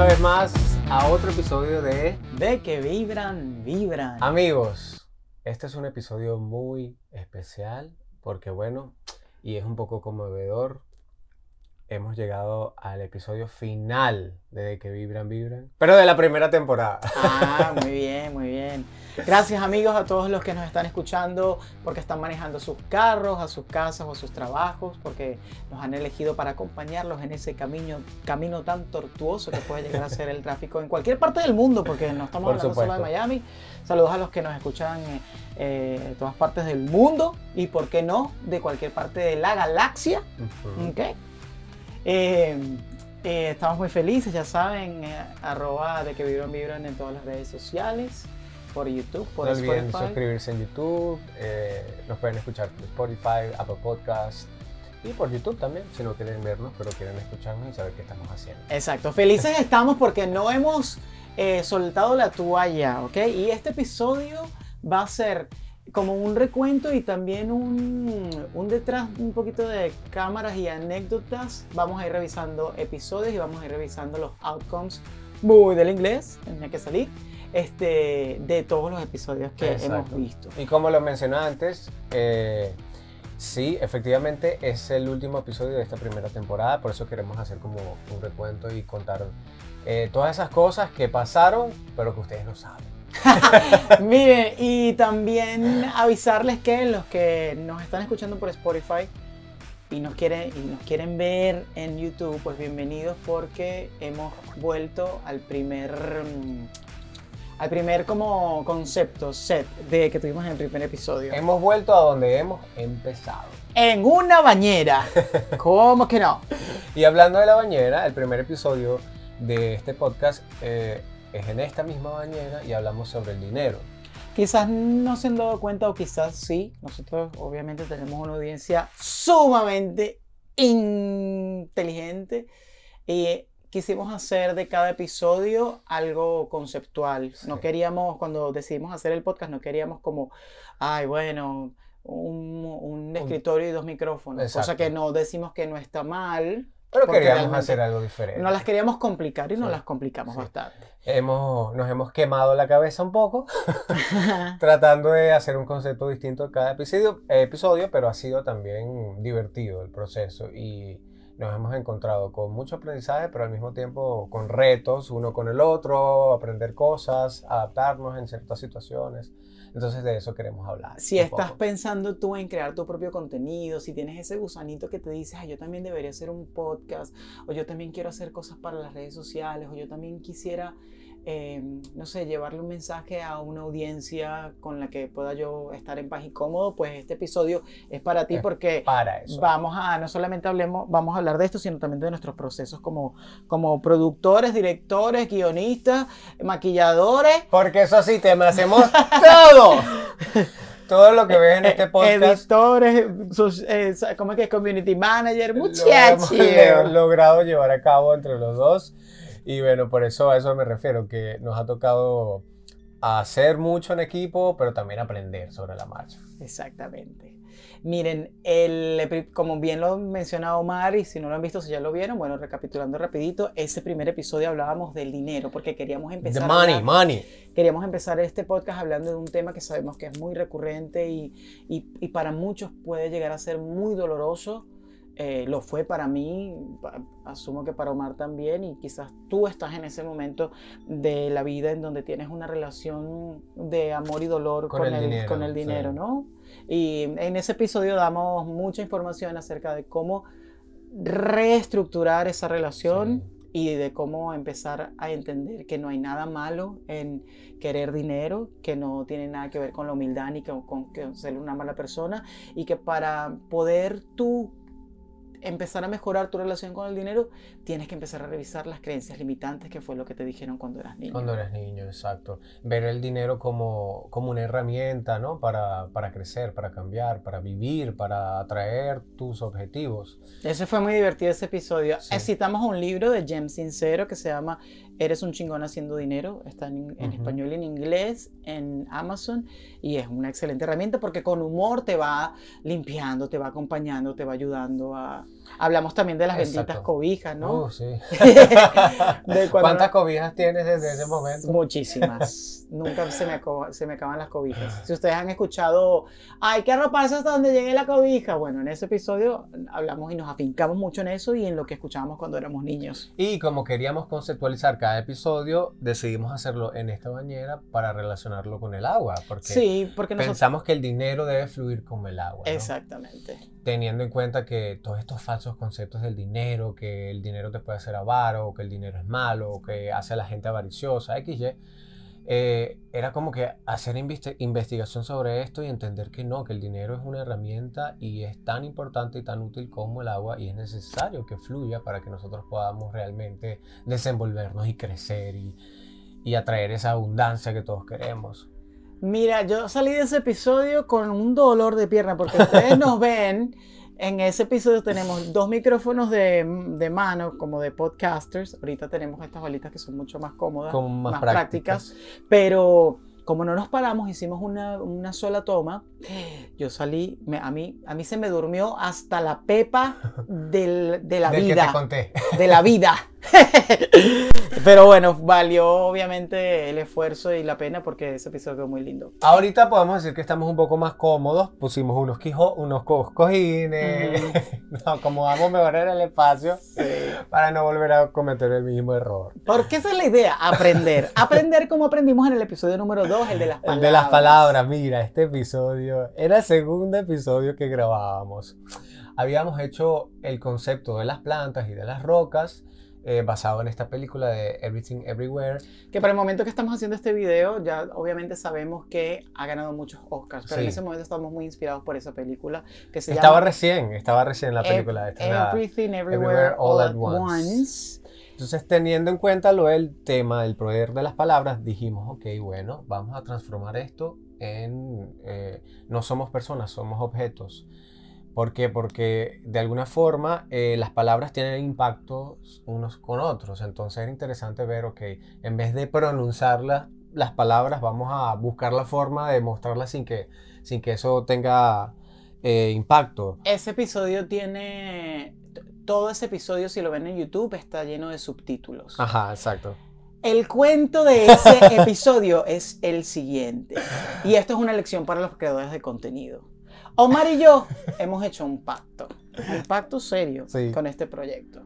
una vez más a otro episodio de De que vibran, vibran. Amigos. Este es un episodio muy especial porque bueno, y es un poco conmovedor. Hemos llegado al episodio final de que vibran, vibran, pero de la primera temporada. Ah, muy bien, muy bien. Gracias amigos a todos los que nos están escuchando porque están manejando sus carros, a sus casas o a sus trabajos, porque nos han elegido para acompañarlos en ese camino, camino tan tortuoso que puede llegar a ser el tráfico en cualquier parte del mundo, porque no estamos Por hablando solo de. Miami. Saludos a los que nos escuchan eh, eh, de todas partes del mundo y, por qué no, de cualquier parte de la galaxia. Ujú. Ok. Eh, eh, estamos muy felices, ya saben, eh, arroba de que vibran, vibran en todas las redes sociales, por YouTube, por no olviden Spotify. suscribirse en YouTube, nos pueden escuchar por Spotify, Apple Podcast y por YouTube también, si no quieren vernos, pero quieren escucharnos y saber qué estamos haciendo. Exacto, felices estamos porque no hemos soltado la toalla, ¿ok? Y este episodio va a ser como un recuento y también un, un detrás, un poquito de cámaras y anécdotas. Vamos a ir revisando episodios y vamos a ir revisando los outcomes muy del inglés, tenía que salir, este, de todos los episodios que hemos visto. Y como lo mencioné antes, eh, sí, efectivamente es el último episodio de esta primera temporada, por eso queremos hacer como un recuento y contar eh, todas esas cosas que pasaron, pero que ustedes no saben. Miren, y también avisarles que los que nos están escuchando por Spotify y nos quieren, y nos quieren ver en YouTube, pues bienvenidos porque hemos vuelto al primer mm, al primer como concepto, set de que tuvimos en el primer episodio. Hemos vuelto a donde hemos empezado. En una bañera. ¿Cómo que no? Y hablando de la bañera, el primer episodio de este podcast eh, es en esta misma bañera y hablamos sobre el dinero. Quizás no se han dado cuenta o quizás sí. Nosotros obviamente tenemos una audiencia sumamente inteligente y quisimos hacer de cada episodio algo conceptual. No Sí. queríamos, cuando decidimos hacer el podcast, no queríamos como, ay, bueno, un, un escritorio y dos micrófonos. Cosa Exacto. que no decimos que no está mal. Pero queríamos hacer algo diferente. No las queríamos complicar y no Sí. las complicamos Sí. bastante. Hemos, nos hemos quemado la cabeza un poco tratando de hacer un concepto distinto de cada episodio, episodio, pero ha sido también divertido el proceso y nos hemos encontrado con mucho aprendizaje, pero al mismo tiempo con retos uno con el otro, aprender cosas, adaptarnos en ciertas situaciones. Entonces de eso queremos hablar. Si estás poco. pensando tú en crear tu propio contenido, si tienes ese gusanito que te dices, "Ay, yo también debería hacer un podcast, o yo también quiero hacer cosas para las redes sociales, o yo también quisiera, eh, no sé, llevarle un mensaje a una audiencia con la que pueda yo estar en paz y cómodo, pues este episodio es para ti Es porque para eso. vamos a, no solamente hablemos, vamos a hablar de esto, sino también de nuestros procesos como, como productores, directores, guionistas, maquilladores. Porque eso sí, te hacemos todo. Todo lo que ves en este podcast. editores, sus, eh, ¿cómo es que es? Community manager, lo muchachos. hemos le- logrado llevar a cabo entre los dos. Y bueno, por eso a eso me refiero, que nos ha tocado hacer mucho en equipo, pero también aprender sobre la marcha. Exactamente. Miren, el, como bien lo menciona Omar, y si no lo han visto, si ya lo vieron, bueno, recapitulando rapidito, ese primer episodio hablábamos del dinero, porque queríamos The empezar, a money, money. queríamos empezar este podcast hablando de un tema que sabemos que es muy recurrente y, y- y para muchos puede llegar a ser muy doloroso. Eh, lo fue para mí, asumo que para Omar también, y quizás tú estás en ese momento de la vida en donde tienes una relación de amor y dolor Con con, el el, dinero, con el sí. dinero, ¿no? Y en ese episodio damos mucha información acerca de cómo reestructurar esa relación y de cómo empezar a entender que no hay nada malo en querer dinero, que no tiene nada que ver con la humildad ni que- con que ser una mala persona y que para poder tú empezar a mejorar tu relación con el dinero, tienes que empezar a revisar las creencias limitantes, que fue lo que te dijeron cuando eras niño. Cuando eres niño, exacto. Ver el dinero como, como una herramienta, ¿no? Para, para crecer, para cambiar, para vivir, para atraer tus objetivos. Ese fue muy divertido ese episodio. Sí. Citamos un libro de Jem Sincero que se llama Eres un chingón haciendo dinero. Está en, español y en inglés en Amazon y es una excelente herramienta porque con humor te va limpiando, te va acompañando, te va ayudando a, Hablamos también de las benditas cobijas, ¿no? Uh, sí. ¿Cuántas cobijas tienes desde ese momento? Muchísimas. Nunca se me, se me acaban las cobijas. Si ustedes han escuchado, hay que arroparse hasta donde llegue la cobija. Bueno, en ese episodio hablamos y nos afincamos mucho en eso y en lo que escuchábamos cuando éramos niños. Y como queríamos conceptualizar cada episodio, decidimos hacerlo en esta bañera para relacionarlo con el agua. Porque sí, porque pensamos que el dinero debe fluir como el agua. Exactamente. Teniendo en cuenta que todos estos falsos conceptos del dinero, que el dinero te puede hacer avaro, que el dinero es malo, que hace a la gente avariciosa, XY eh, era como que hacer investigación sobre esto y entender que no, que el dinero es una herramienta y es tan importante y tan útil como el agua y es necesario que fluya para que nosotros podamos realmente desenvolvernos y crecer y, y atraer esa abundancia que todos queremos. Mira, yo salí de ese episodio con un dolor de pierna porque ustedes nos ven en ese episodio tenemos dos micrófonos de, mano, como de podcasters. Ahorita tenemos estas bolitas que son mucho más cómodas, más, prácticas. Pero como no nos paramos, hicimos una, sola toma. Yo salí, a, mí, a mí se me durmió hasta la pepa de la vida. De la vida. Pero bueno, valió obviamente el esfuerzo y la pena porque ese episodio quedó muy lindo. Ahorita podemos decir que estamos un poco más cómodos. Pusimos unos, quijo, unos cojines, nos acomodamos mejor en el espacio para no volver a cometer el mismo error. Porque esa es la idea, aprender. aprender como aprendimos en el episodio número 2, el de las palabras. El de las palabras, mira, este episodio era el segundo episodio que grabábamos. Habíamos hecho el concepto de las plantas y de las rocas eh, basado en esta película de Everything Everywhere. Que para el momento que estamos haciendo este video, ya obviamente sabemos que ha ganado muchos Oscars, pero en ese momento estamos muy inspirados por esa película que se estaba recién, estaba recién la película. Everything Everywhere, All, at once. Entonces, teniendo en cuenta lo del tema del poder de las palabras, dijimos, ok, bueno, vamos a transformar esto en... Eh, no somos personas, somos objetos. ¿Por qué? Porque de alguna forma eh, las palabras tienen impacto unos con otros. Entonces es interesante ver, ok, en vez de pronunciar las palabras, vamos a buscar la forma de mostrarlas sin que, sin que eso tenga eh, impacto. Ese episodio tiene... Todo ese episodio, si lo ven en YouTube, está lleno de subtítulos. Ajá, exacto. El cuento de ese episodio es el siguiente. Y esto es una lección para los creadores de contenido. Omar y yo hemos hecho un pacto, un pacto serio con este proyecto.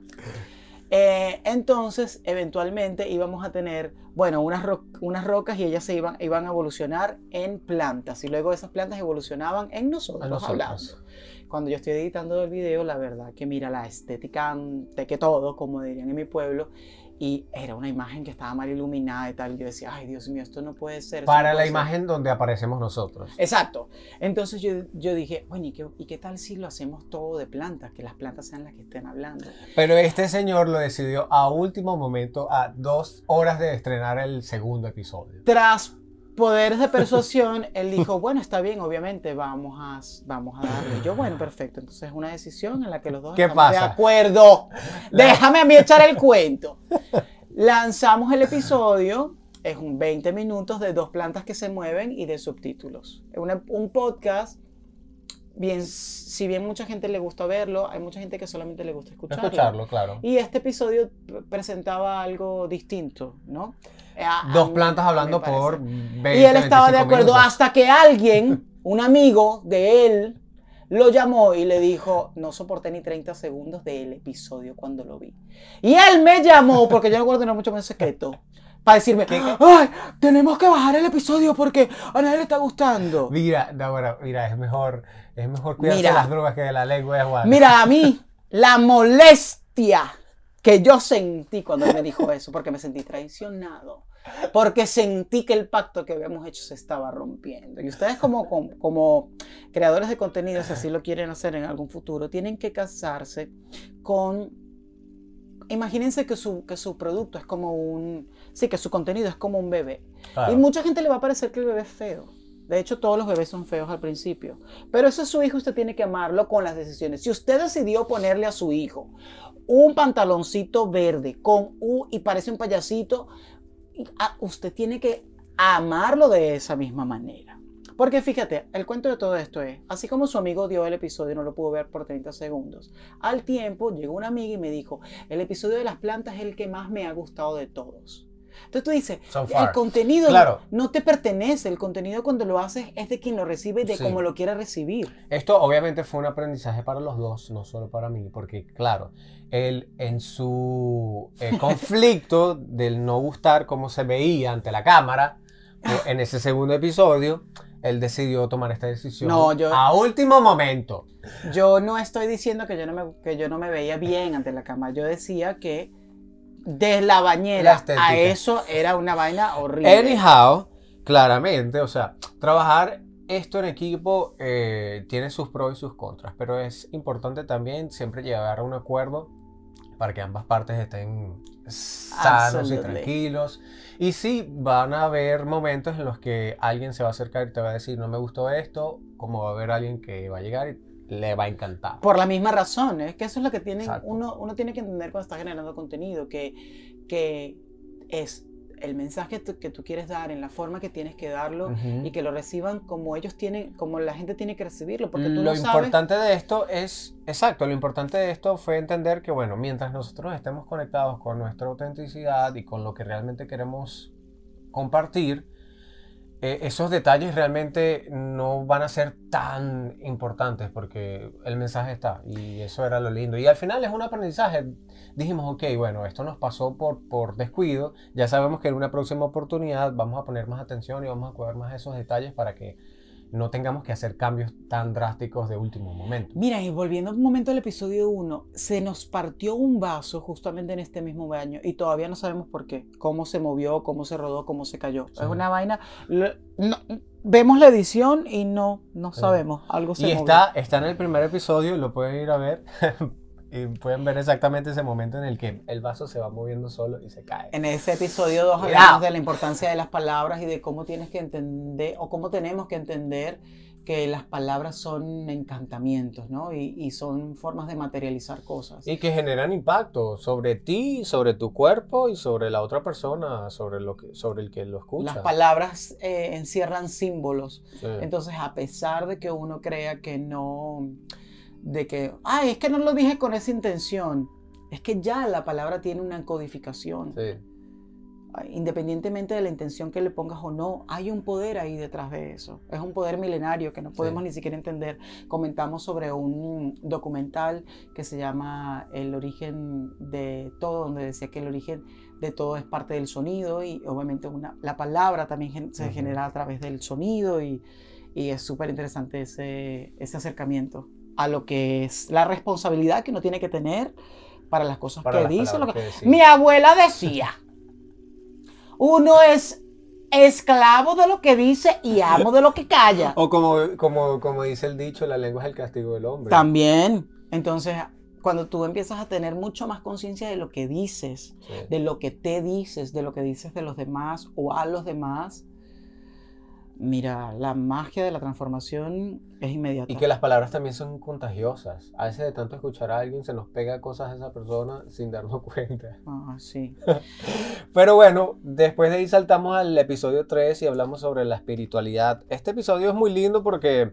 Eh, entonces, eventualmente íbamos a tener, bueno, unas, unas rocas y ellas se iban, iban a evolucionar en plantas y luego esas plantas evolucionaban en nosotros, nosotros. Cuando yo estoy editando el video, la verdad que mira la estética de que todo, como dirían en mi pueblo, y era una imagen que estaba mal iluminada y tal. Yo decía, ay Dios mío, esto no puede ser. Para la imagen donde aparecemos nosotros. Exacto. Entonces yo, yo dije, bueno, ¿y qué, ¿y qué, tal si lo hacemos todo de plantas? Que las plantas sean las que estén hablando. Pero este señor lo decidió a último momento, a dos horas de estrenar el segundo episodio. Tras poderes de persuasión, él dijo, bueno, está bien, obviamente, vamos a, vamos a darle. Yo, bueno, perfecto. Entonces es una decisión en la que los dos estamos de acuerdo. Déjame a mí echar el cuento. Lanzamos el episodio, es un 20 minutos de dos plantas que se mueven y de subtítulos. Es un podcast bien, si bien mucha gente le gusta verlo, hay mucha gente que solamente le gusta escucharlo. Escucharlo, claro. Y este episodio presentaba algo distinto, ¿no? Dos plantas hablando por 20 Y él estaba de acuerdo hasta que alguien, un amigo de él, lo llamó y le dijo, no soporté ni 30 segundos del episodio cuando lo vi. Y él me llamó, porque yo no guardo tener mucho más secreto, para decirme, ¡ay! Tenemos que bajar el episodio porque a nadie le está gustando. Mira, mira, es mejor, es mejor cuidarse las drogas que de la lengua. Mira, a mí, la molestia que yo sentí cuando él me dijo eso, porque me sentí traicionado, porque sentí que el pacto que habíamos hecho se estaba rompiendo. Y ustedes como, como, creadores de contenido, si así lo quieren hacer en algún futuro, tienen que casarse con... Imagínense que su, que su producto es como un... Sí, que su contenido es como un bebé. Y mucha gente le va a parecer que el bebé es feo. De hecho, todos los bebés son feos al principio. Pero eso es su hijo, usted tiene que amarlo con las decisiones. Si usted decidió ponerle a su hijo un pantaloncito verde con U y parece un payasito, usted tiene que amarlo de esa misma manera. Porque fíjate, el cuento de todo esto es, así como su amigo dio el episodio y no lo pudo ver por 30 segundos, al tiempo llegó una amiga y me dijo, el episodio de las plantas es el que más me ha gustado de todos. Entonces tú dices, el contenido no, te pertenece, el contenido cuando lo haces es de quien lo recibe y de cómo lo quiera recibir. Esto obviamente fue un aprendizaje para los dos, no solo para mí, porque claro, él en su eh, conflicto del no gustar cómo se veía ante la cámara, en ese segundo episodio, él decidió tomar esta decisión a último momento. Yo no estoy diciendo que yo no, me, que yo no me veía bien ante la cámara, yo decía que desde la bañera a eso era una vaina horrible. Anyhow, claramente, o sea, trabajar esto en equipo eh, tiene sus pros y sus contras, pero es importante también siempre llegar a un acuerdo para que ambas partes estén sanos y tranquilos. Y sí, van a haber momentos en los que alguien se va a acercar y te va a decir, no me gustó esto, como va a haber alguien que va a llegar y le va a encantar. Por la misma razón, es que eso es lo que tiene, uno, uno tiene que entender cuando está generando contenido, que, que es el mensaje que tú quieres dar en la forma que tienes que darlo y que lo reciban como ellos tienen, como la gente tiene que recibirlo. Porque tú lo importante de esto es, exacto, lo importante de esto fue entender que, bueno, mientras nosotros estemos conectados con nuestra autenticidad y con lo que realmente queremos compartir, eh, esos detalles realmente no van a ser tan importantes porque el mensaje está y eso era lo lindo. Y al final es un aprendizaje. Dijimos, ok, bueno, esto nos pasó por, por descuido, ya sabemos que en una próxima oportunidad vamos a poner más atención y vamos a cuidar más esos detalles para que no tengamos que hacer cambios tan drásticos de último momento. Mira, y volviendo un momento al episodio 1, se nos partió un vaso justamente en este mismo baño y todavía no sabemos por qué, cómo se movió, cómo se rodó, cómo se cayó. Es una vaina... vemos la edición y no, no sabemos, algo se Y está, está en el primer episodio, lo pueden ir a ver. y pueden ver exactamente ese momento en el que el vaso se va moviendo solo y se cae. En ese episodio 2 hablamos de la importancia de las palabras y de cómo tienes que entender o cómo tenemos que entender que las palabras son encantamientos, ¿no? Y, y, son formas de materializar cosas. Y que generan impacto sobre ti, sobre tu cuerpo y sobre la otra persona, sobre, lo que, sobre el que lo escucha. Las palabras eh, encierran símbolos. Entonces, a pesar de que uno crea que no de que, ay, es que no lo dije con esa intención. Es que ya la palabra tiene una codificación. Sí. Independientemente de la intención que le pongas o no, hay un poder ahí detrás de eso. Es un poder milenario que no podemos ni siquiera entender. Comentamos sobre un documental que se llama El origen de todo, donde decía que el origen de todo es parte del sonido y obviamente una, la palabra también se genera a través del sonido y, y es súper interesante ese, ese acercamiento a lo que es la responsabilidad que uno tiene que tener para las cosas que dice. Mi abuela decía, uno es esclavo de lo que dice y amo de lo que calla. O como, como, como dice el dicho, la lengua es el castigo del hombre. También. Entonces, cuando tú empiezas a tener mucho más conciencia de lo que dices, de lo que te dices, de lo que dices de los demás o a los demás, Mira, la magia de la transformación es inmediata. Y que las palabras también son contagiosas. A veces de tanto escuchar a alguien se nos pega cosas a esa persona sin darnos cuenta. Ah, sí. Pero bueno, después de ahí saltamos al episodio 3 y hablamos sobre la espiritualidad. Este episodio es muy lindo porque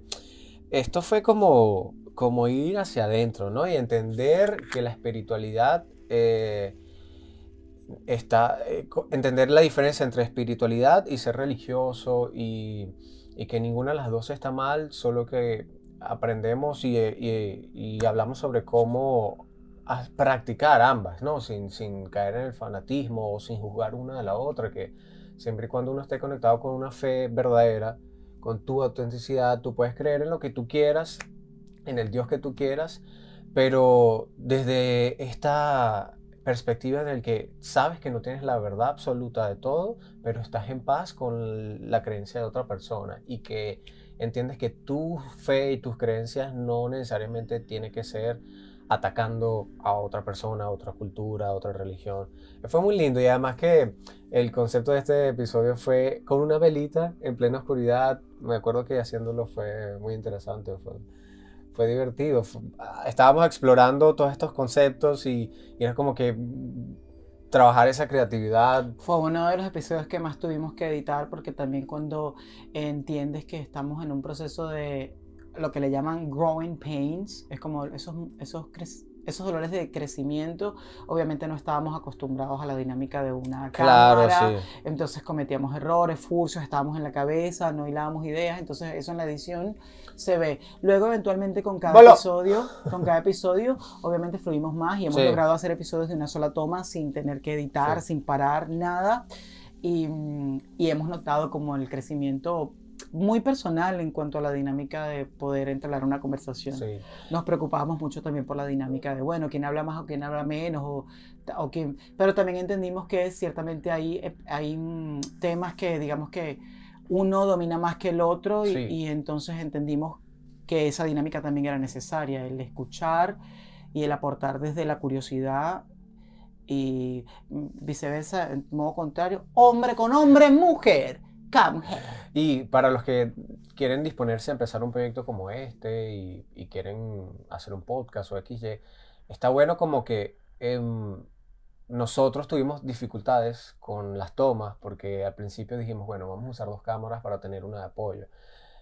esto fue como, como ir hacia adentro, ¿no? Y entender que la espiritualidad... Eh, está, eh, entender la diferencia entre espiritualidad y ser religioso y, que ninguna de las dos está mal, solo que aprendemos y, y, hablamos sobre cómo practicar ambas, ¿no? Sin, sin, caer en el fanatismo o sin juzgar una de la otra, que siempre y cuando uno esté conectado con una fe verdadera, con tu autenticidad, tú puedes creer en lo que tú quieras, en el Dios que tú quieras, pero desde esta perspectiva en el que sabes que no tienes la verdad absoluta de todo, pero estás en paz con la creencia de otra persona y que entiendes que tu fe y tus creencias no necesariamente tiene que ser atacando a otra persona, a otra cultura, a otra religión. Fue muy lindo y además que el concepto de este episodio fue con una velita en plena oscuridad. Me acuerdo que haciéndolo fue muy interesante. Fue, fue divertido. Ah, estábamos explorando todos estos conceptos y, era como que trabajar esa creatividad. Fue uno de los episodios que más tuvimos que editar porque también cuando entiendes que estamos en un proceso de lo que le llaman growing pains, es como esos, esos esos dolores de crecimiento, obviamente no estábamos acostumbrados a la dinámica de una cámara, claro, sí. entonces cometíamos errores, furcios, estábamos en la cabeza, no hilábamos ideas, entonces eso en la edición se ve. Luego eventualmente con cada episodio, con cada episodio, obviamente fluimos más y hemos logrado hacer episodios de una sola toma sin tener que editar, sin parar, nada. Y, y, hemos notado como el crecimiento muy personal en cuanto a la dinámica de poder entablar una conversación. Nos preocupábamos mucho también por la dinámica de, bueno, quién habla más o quién habla menos, o, o quién... pero también entendimos que ciertamente hay, eh, hay mm, temas que, digamos que uno domina más que el otro y, y entonces entendimos que esa dinámica también era necesaria, el escuchar y el aportar desde la curiosidad y mm, viceversa, en modo contrario, hombre con hombre, mujer y para los que quieren disponerse a empezar un proyecto como este y, quieren hacer un podcast o XY, está bueno como que em, nosotros tuvimos dificultades con las tomas porque al principio dijimos, bueno, vamos a usar dos cámaras para tener una de apoyo.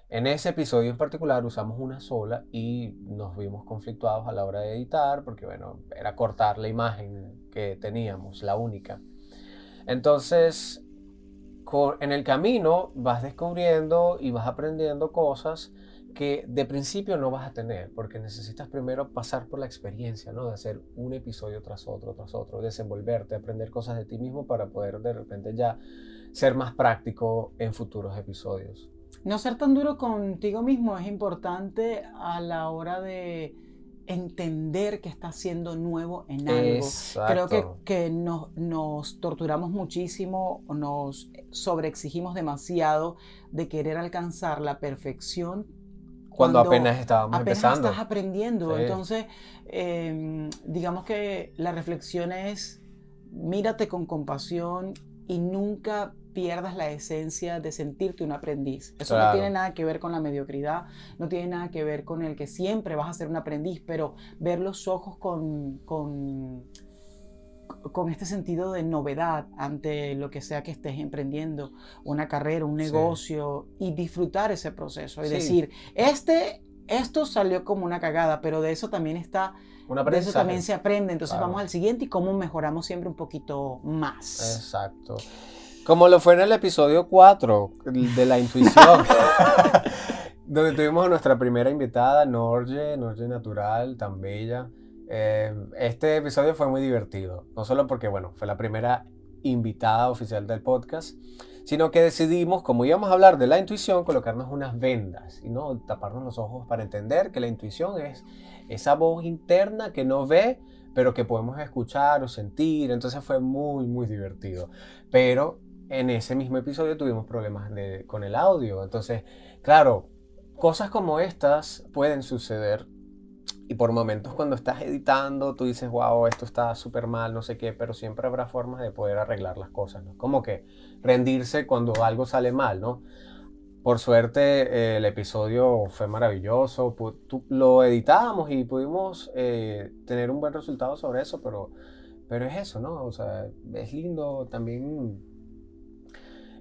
En ese episodio en particular usamos una sola y nos vimos conflictuados a la hora de editar porque, bueno, era cortar la imagen que teníamos, la única. Entonces, en el camino vas descubriendo y vas aprendiendo cosas que de principio no vas a tener, porque necesitas primero pasar por la experiencia, ¿no? De hacer un episodio tras otro, tras otro, desenvolverte, aprender cosas de ti mismo para poder de repente ya ser más práctico en futuros episodios. No ser tan duro contigo mismo es importante a la hora de entender que está siendo nuevo en algo. Creo que, que nos, nos, torturamos muchísimo, nos sobreexigimos demasiado de querer alcanzar la perfección. Cuando, apenas estábamos apenas empezando. estás aprendiendo. Entonces, em, digamos que la reflexión es, mírate con compasión y nunca pierdas la esencia de sentirte un aprendiz. Eso no tiene nada que ver con la mediocridad, no tiene nada que ver con el que siempre vas a ser un aprendiz, pero ver los ojos con, con, con este sentido de novedad ante lo que sea que estés emprendiendo, una carrera, un negocio, y disfrutar ese proceso y decir, este, esto salió como una cagada, pero de eso también está de eso también se aprende. Entonces vamos al siguiente y cómo mejoramos siempre un poquito más. Exacto. Como lo fue en el episodio 4 de la intuición, donde tuvimos a nuestra primera invitada, Norge, Norge Natural, tan bella. Eh, este episodio fue muy divertido, no solo porque, bueno, fue la primera invitada oficial del podcast, sino que decidimos, como íbamos a hablar de la intuición, colocarnos unas vendas y no taparnos los ojos para entender que la intuición es esa voz interna que no ve, pero que podemos escuchar o sentir. Entonces fue muy, muy divertido. Pero en ese mismo episodio tuvimos problemas con el audio. Entonces, claro, cosas como estas pueden suceder. Y por momentos cuando estás editando, tú dices, wow, esto está súper mal, no sé qué, pero siempre habrá formas de poder arreglar las cosas, ¿no? Como que rendirse cuando algo sale mal, ¿no? Por suerte eh, el episodio fue maravilloso, lo editamos y pudimos eh, tener un buen resultado sobre eso, pero, pero es eso, ¿no? O sea, es lindo también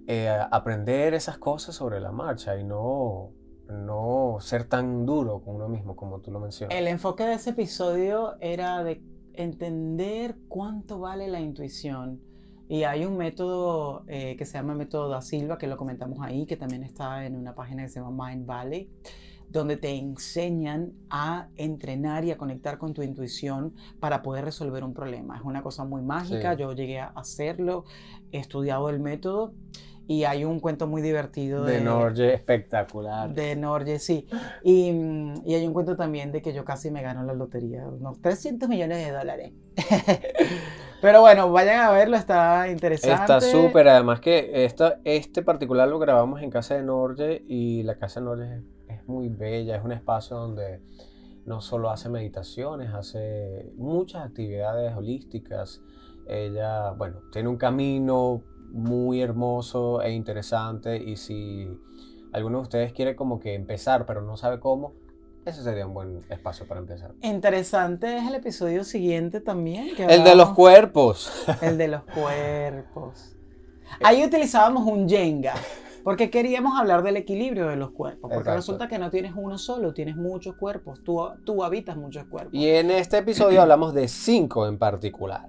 eh, aprender esas cosas sobre la marcha y no, no ser tan duro con uno mismo como tú lo mencionas. El enfoque de ese episodio era de entender cuánto vale la intuición. Y hay un método eh, que se llama método da Silva, que lo comentamos ahí, que también está en una página que se llama Mind Valley, donde te enseñan a entrenar y a conectar con tu intuición para poder resolver un problema. Es una cosa muy mágica, yo llegué a hacerlo, he estudiado el método y hay un cuento muy divertido de... De Norge, espectacular. De Norge, sí. Y, y, hay un cuento también de que yo casi me gano la lotería, unos 300 millones de dólares. Pero bueno, vayan a verlo, está interesante. Está súper, además que esta, este particular lo grabamos en casa de Norge y la casa de Norge es, es muy bella, es un espacio donde no solo hace meditaciones, hace muchas actividades holísticas. Ella, bueno, tiene un camino muy hermoso e interesante y si alguno de ustedes quiere como que empezar pero no sabe cómo, ese sería un buen espacio para empezar. Interesante es el episodio siguiente también. el de los cuerpos. El de los cuerpos. Ahí utilizábamos un Jenga. Porque queríamos hablar del equilibrio de los cuerpos. Porque resulta que no tienes uno solo, tienes muchos cuerpos. Tú, tú habitas muchos cuerpos. Y en este episodio hablamos de cinco en particular.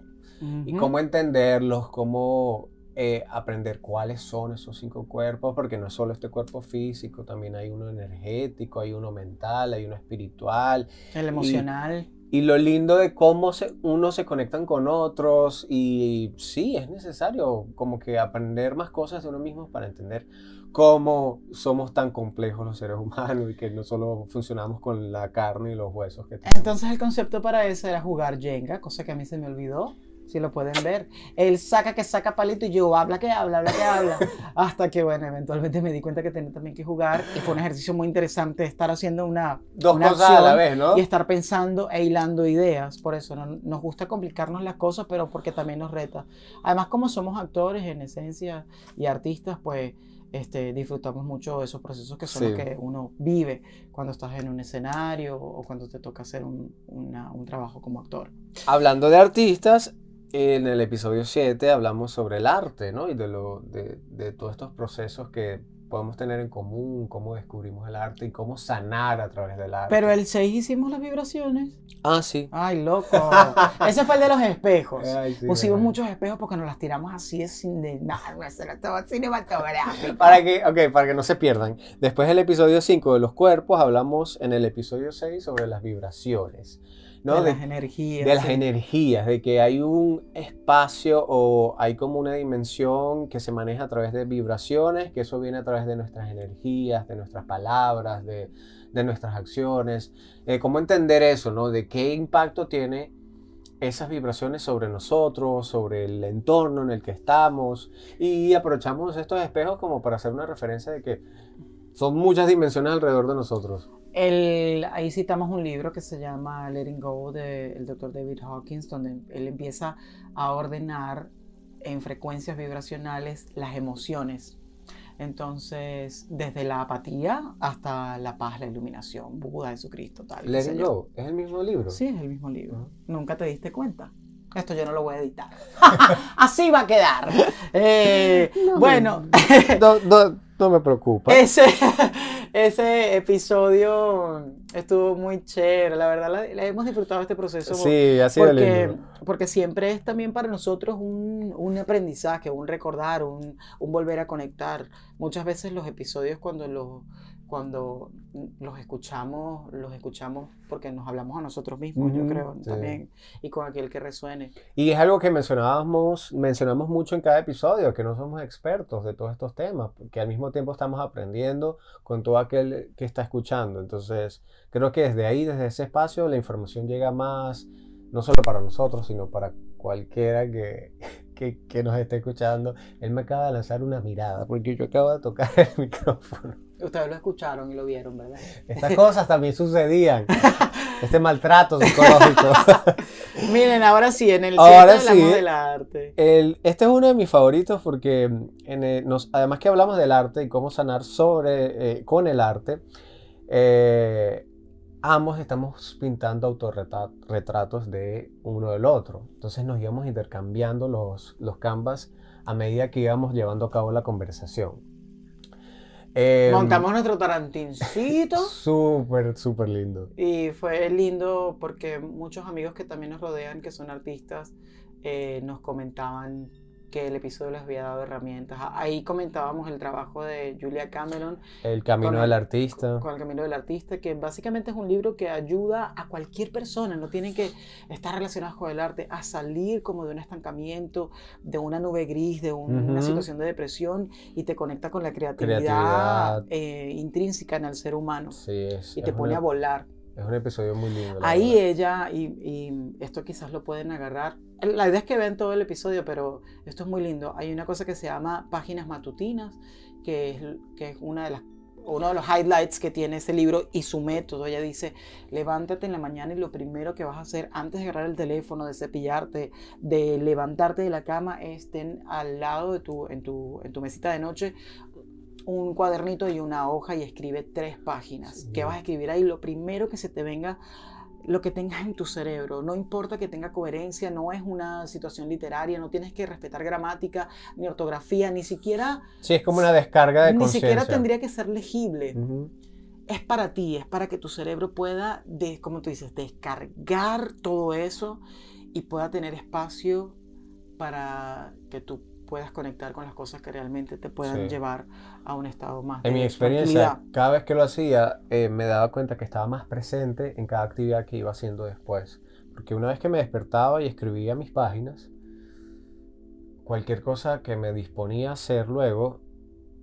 Y cómo entenderlos, cómo eh, aprender cuáles son esos cinco cuerpos, porque no es solo este cuerpo físico, también hay uno energético, hay uno mental, hay uno espiritual. El emocional. Y, lo lindo de cómo se, unos se conectan con otros y sí, es necesario como que aprender más cosas de uno mismo para entender cómo somos tan complejos los seres humanos y que no solo funcionamos con la carne y los huesos que tenemos. Entonces el concepto para eso era jugar Jenga, cosa que a mí se me olvidó si lo pueden ver. Él saca que saca palito y yo habla que habla, habla que habla. Hasta que, bueno, eventualmente me di cuenta que tenía también que jugar y fue un ejercicio muy interesante estar haciendo una. Dos cosas a la vez, ¿no? Y estar pensando e hilando ideas. Por eso no, nos gusta complicarnos las cosas, pero porque también nos reta. Además, como somos actores en esencia y artistas, pues. Este, disfrutamos mucho de esos procesos que son los que uno vive cuando estás en un escenario o cuando te toca hacer un, un trabajo como actor. Hablando de artistas, en el episodio 7 hablamos sobre el arte, ¿no? Y de, lo, de, de, todos estos procesos que podemos tener en común, cómo descubrimos el arte y cómo sanar a través del arte. Pero el 6 hicimos las vibraciones. Ah, sí. Ay, loco. Ese fue el de los espejos. Pusimos muchos espejos porque nos las tiramos así sin de nada, todo cinematográfico. Para que, okay, para que no se pierdan. Después del episodio 5 de los cuerpos, hablamos en el episodio 6 sobre las vibraciones. De, las energías. De las energías, de que hay un espacio o hay como una dimensión que se maneja a través de vibraciones, que eso viene a través de nuestras energías, de nuestras palabras, de, nuestras acciones. Eh, ¿Cómo entender eso, no? De qué impacto tiene esas vibraciones sobre nosotros, sobre el entorno en el que estamos. Y aprovechamos estos espejos como para hacer una referencia de que son muchas dimensiones alrededor de nosotros. El, ahí citamos un libro que se llama Letting Go del doctor David Hawkins, donde él empieza a ordenar en frecuencias vibracionales las emociones. Entonces, desde la apatía hasta la paz, la iluminación, Buda, Jesucristo, tal. Letting Go, ¿es el mismo libro? Sí, es el mismo libro. Nunca te diste cuenta. Esto yo no lo voy a editar. Así va a quedar. Eh, bueno. no, me preocupa. Ese, ese episodio estuvo muy chévere. La verdad, la, hemos disfrutado este proceso. Sí, ha sido porque, lindo. Porque siempre es también para nosotros un, un aprendizaje, un recordar, un, un volver a conectar. Muchas veces los episodios cuando los cuando los escuchamos, los escuchamos porque nos hablamos a nosotros mismos, yo creo, también, y con aquel que resuene. Y es algo que mencionábamos, mencionamos mucho en cada episodio, que no somos expertos de todos estos temas, que al mismo tiempo estamos aprendiendo con todo aquel que está escuchando. Entonces, creo que desde ahí, desde ese espacio, la información llega más, no solo para nosotros, sino para cualquiera que, que, que nos esté escuchando. Él me acaba de lanzar una mirada, porque yo acabo de tocar el micrófono. Ustedes lo escucharon y lo vieron, ¿verdad? Estas cosas también sucedían. Este maltrato psicológico. Miren, ahora sí, en el ahora sí, del arte. este es uno de mis favoritos porque en nos, además que hablamos del arte y cómo sanar sobre, eh, con el arte, eh, ambos estamos pintando autorretratos de uno del otro. Entonces nos íbamos intercambiando los, los canvas a medida que íbamos llevando a cabo la conversación. Em, Montamos nuestro tarantincito. Súper, súper lindo. Y fue lindo porque muchos amigos que también nos rodean, que son artistas, eh, nos comentaban que el episodio les había dado herramientas. Ahí comentábamos el trabajo de Julia Cameron. El Camino del Artista. Con, el Camino del Artista, que básicamente es un libro que ayuda a cualquier persona, no tiene que estar relacionado con el arte, a salir como de un estancamiento, de una nube gris, de una situación de depresión y te conecta con la creatividad, eh, intrínseca en el ser humano. Sí, es, y te pone a volar. Es un episodio muy lindo. Ahí ella, y, y, esto quizás lo pueden agarrar, la idea es que vean todo el episodio, pero esto es muy lindo. Hay una cosa que se llama páginas matutinas, que es, que es una de las uno de los highlights que tiene ese libro y su método. Ella dice, levántate en la mañana y lo primero que vas a hacer antes de agarrar el teléfono, de cepillarte, de levantarte de la cama, estén al lado de tu, en tu, en tu mesita de noche un cuadernito y una hoja y escribe tres páginas. ¿Qué vas a escribir ahí? Lo primero que se te venga lo que tengas en tu cerebro. No importa que tenga coherencia, no es una situación literaria, no tienes que respetar gramática, ni ortografía, ni siquiera... Sí, es como una descarga de Ni siquiera tendría que ser legible. Es para ti, es para que tu cerebro pueda, de, como tú dices, descargar todo eso y pueda tener espacio para que tú puedas conectar con las cosas que realmente te puedan llevar a un estado más. En mi experiencia, cada vez que lo hacía, eh, me daba cuenta que estaba más presente en cada actividad que iba haciendo después. Porque una vez que me despertaba y escribía mis páginas, cualquier cosa que me disponía a hacer luego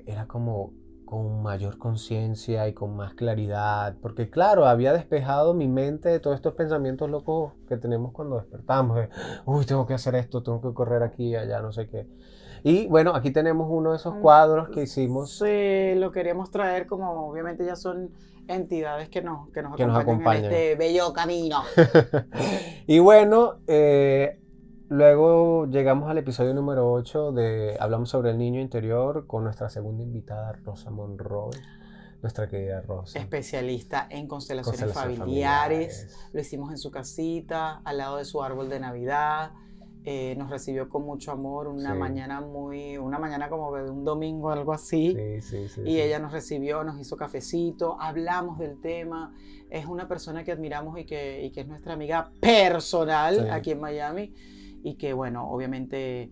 era como con mayor conciencia y con más claridad, porque claro, había despejado mi mente de todos estos pensamientos locos que tenemos cuando despertamos, de, uy, tengo que hacer esto, tengo que correr aquí, allá, no sé qué. Y bueno, aquí tenemos uno de esos cuadros que hicimos. Sí, lo queríamos traer como obviamente ya son entidades que nos, que nos, acompañan, en este bello camino. y bueno, eh, Luego llegamos al episodio número 8 de Hablamos sobre el niño interior con nuestra segunda invitada, Rosa Monroy, nuestra querida Rosa. Especialista en constelaciones, familiares. Lo hicimos en su casita, al lado de su árbol de Navidad. Eh, nos recibió con mucho amor una mañana muy, una mañana como de un domingo, algo así. Sí, sí, sí, y ella nos recibió, nos hizo cafecito, hablamos del tema. Es una persona que admiramos y que, y que es nuestra amiga personal aquí en Miami y que, bueno, obviamente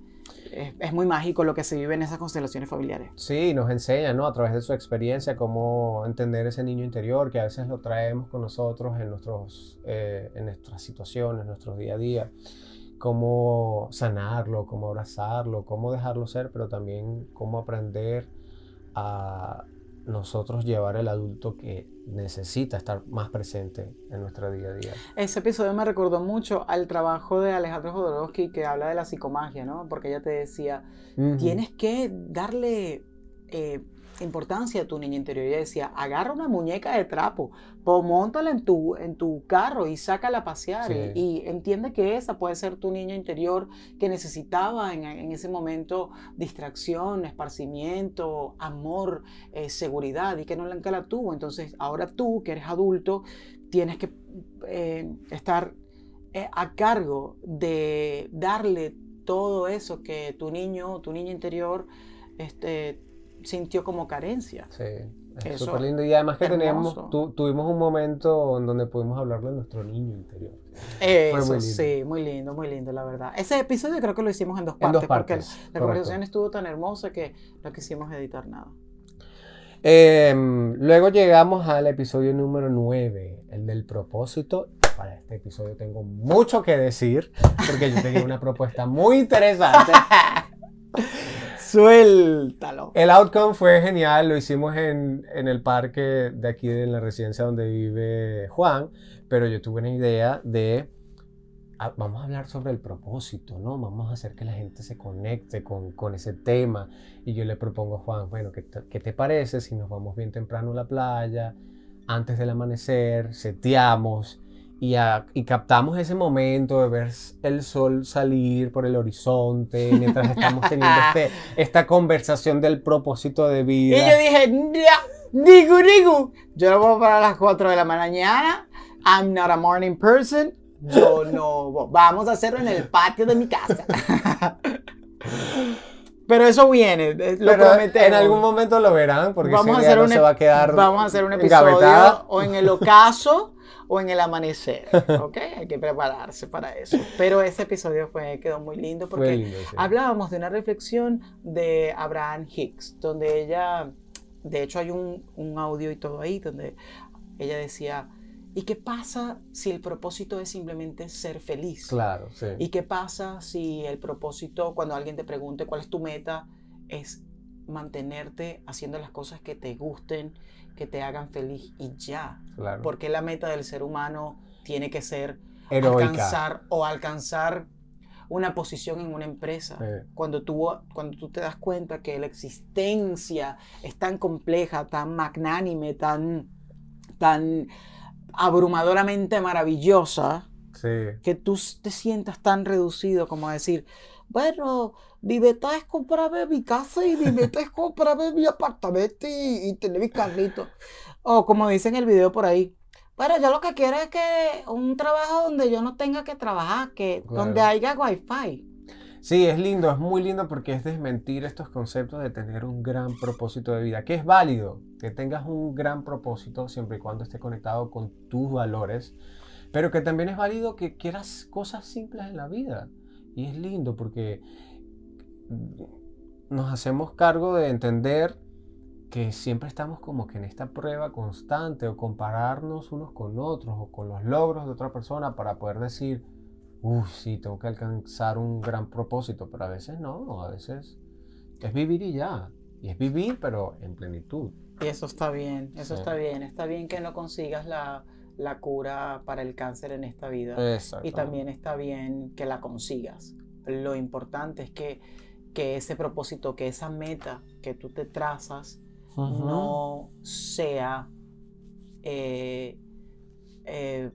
es, muy mágico lo que se vive en esas constelaciones familiares. Sí, nos enseña, ¿no? A través de su experiencia, cómo entender ese niño interior que a veces lo traemos con nosotros en, nuestros, eh, en nuestras situaciones, en nuestro día a día. Cómo sanarlo, cómo abrazarlo, cómo dejarlo ser, pero también cómo aprender a nosotros llevar el adulto que necesita estar más presente en nuestro día a día. Ese episodio me recordó mucho al trabajo de Alejandro Jodorowsky que habla de la psicomagia, ¿no? Porque ella te decía, tienes que darle eh, importancia a tu niña interior. Ella decía, agarra una muñeca de trapo, pues montala en tu, en tu carro y sácala a pasear. Y, entiende que esa puede ser tu niña interior que necesitaba en, ese momento distracción, esparcimiento, amor, eh, seguridad y que no nunca la tuvo. Entonces, ahora tú, que eres adulto, tienes que eh, estar eh, a cargo de darle todo eso que tu niño, tu niña interior, este, sintió como carencia. Sí, es súper lindo. Y además que teníamos, tuvimos un momento en donde pudimos hablarle a nuestro niño interior. Eso, muy sí, muy lindo, muy lindo, la verdad. Ese episodio creo que lo hicimos en dos partes, porque la conversación estuvo tan hermosa que no quisimos editar nada. Em, luego llegamos al episodio número 9, el del propósito. Para este episodio tengo mucho que decir, porque yo tenía una propuesta muy interesante. Suéltalo. El outcome fue genial, lo hicimos en, el parque de aquí, en la residencia donde vive Juan, pero yo tuve una idea de, ah, vamos a hablar sobre el propósito, ¿no? Vamos a hacer que la gente se conecte con, ese tema. Y yo le propongo a Juan, bueno, ¿qué ¿qué te parece si nos vamos bien temprano a la playa? Antes del amanecer, seteamos y, captamos ese momento de ver el sol salir por el horizonte mientras estamos teniendo este, esta conversación del propósito de vida. Y yo dije, digo, digo, yo no puedo parar a las 4 de la mañana, I'm not a morning person, yo no, vamos a hacerlo en el patio de mi casa. Pero eso viene, lo prometemos. En algún momento lo verán, porque vamos a hacer un, se va a quedar Vamos a hacer un episodio o en el ocaso o en el amanecer, ¿ok? Hay que prepararse para eso. Pero ese episodio fue, quedó muy lindo porque hablábamos de una reflexión de Abraham Hicks, donde ella, de hecho hay un, un audio y todo ahí, donde ella decía, ¿Y qué pasa si el propósito es simplemente ser feliz? Claro, sí. ¿Y qué pasa si el propósito, cuando alguien te pregunte cuál es tu meta, es mantenerte haciendo las cosas que te gusten, que te hagan feliz y ya. Porque la meta del ser humano tiene que ser alcanzar o alcanzar una posición en una empresa. Cuando, tú, cuando tú te das cuenta que la existencia es tan compleja, tan magnánime, tan, tan abrumadoramente maravillosa, que tú te sientas tan reducido como a decir, bueno, mi meta es comprarme mi casa y mi meta es comprarme mi apartamento y, tener mi carrito. O como dice en el video por ahí, bueno, yo lo que quiero es que un trabajo donde yo no tenga que trabajar, que donde haya wifi. Sí, es lindo, es muy lindo porque es desmentir estos conceptos de tener un gran propósito de vida, que es válido, que tengas un gran propósito siempre y cuando esté conectado con tus valores, pero que también es válido que quieras cosas simples en la vida. Y es lindo porque nos hacemos cargo de entender que siempre estamos como que en esta prueba constante o compararnos unos con otros o con los logros de otra persona para poder decir, uff, sí, tengo que alcanzar un gran propósito, pero a veces no, a veces es vivir y ya. Y es vivir, pero en plenitud. Y eso está bien, eso está bien. Está bien que no consigas la, cura para el cáncer en esta vida. Y también está bien que la consigas. Lo importante es que, que ese propósito, que esa meta que tú te trazas, no sea eh, eh,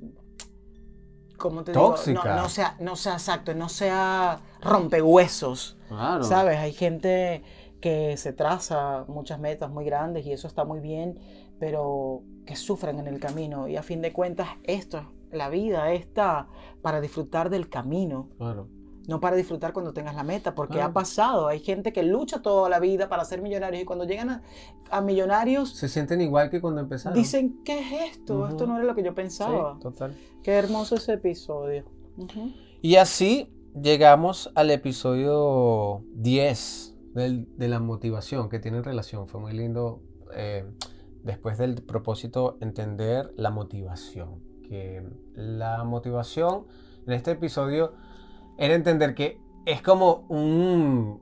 ¿cómo te digo? No, sea, no sea exacto, no sea rompehuesos. Claro. ¿Sabes? Hay gente que se traza muchas metas muy grandes y eso está muy bien, pero que sufren en el camino. Y a fin de cuentas, esto, la vida está para disfrutar del camino. Claro no para disfrutar cuando tengas la meta, porque ha pasado. Hay gente que lucha toda la vida para ser millonarios y cuando llegan a, millonarios... Se sienten igual que cuando empezaron. Dicen, ¿qué es esto? Esto no era lo que yo pensaba. Sí, total. Qué hermoso ese episodio. Y así llegamos al episodio 10 de la motivación que tiene relación. Fue muy lindo eh, después del propósito entender la motivación. Que la motivación en este episodio era entender que es como un,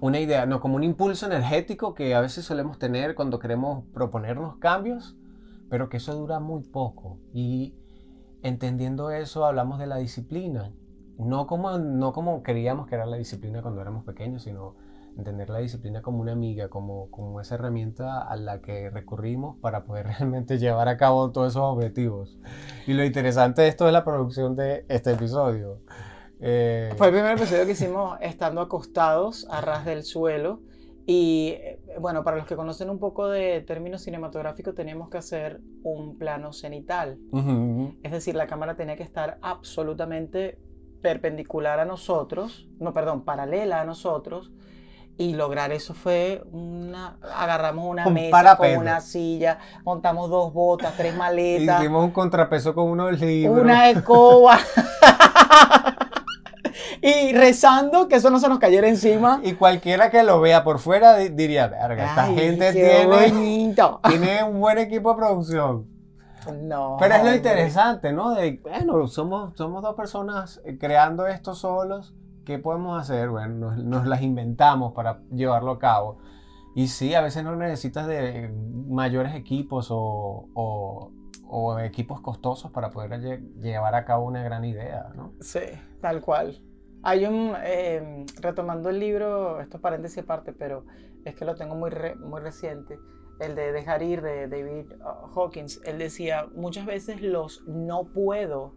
una idea, no, como un impulso energético que a veces solemos tener cuando queremos proponernos cambios, pero que eso dura muy poco. Y entendiendo eso hablamos de la disciplina. No como, no como queríamos que era la disciplina cuando éramos pequeños, sino entender la disciplina como una amiga, como, como esa herramienta a la que recurrimos para poder realmente llevar a cabo todos esos objetivos. Y lo interesante de esto es la producción de este episodio. Eh, Fue el primer episodio que hicimos estando acostados a ras del suelo. Y eh, bueno, para los que conocen un poco de términos cinematográficos, teníamos que hacer un plano cenital. Es decir, la cámara tenía que estar absolutamente perpendicular a nosotros, no, perdón, paralela a nosotros, y lograr eso fue una. Agarramos una mesa con una silla, montamos dos botas, tres maletas. Hicimos un contrapeso con unos libros. Una escoba. y rezando que eso no se nos cayera encima. Y cualquiera que lo vea por fuera diría, verga, esta gente tiene, tiene un buen equipo de producción. No. Pero es lo interesante, ¿no? De, bueno, somos, somos dos personas creando esto solos ¿qué podemos hacer? Bueno, nos, las inventamos para llevarlo a cabo. Y sí, a veces no necesitas de mayores equipos o, o, equipos costosos para poder llevar a cabo una gran idea, ¿no? Sí, tal cual. Hay un, em, retomando el libro, esto es paréntesis aparte, pero es que lo tengo muy, muy reciente, el de Dejar ir de David Hawkins. Él decía, muchas veces los no puedo,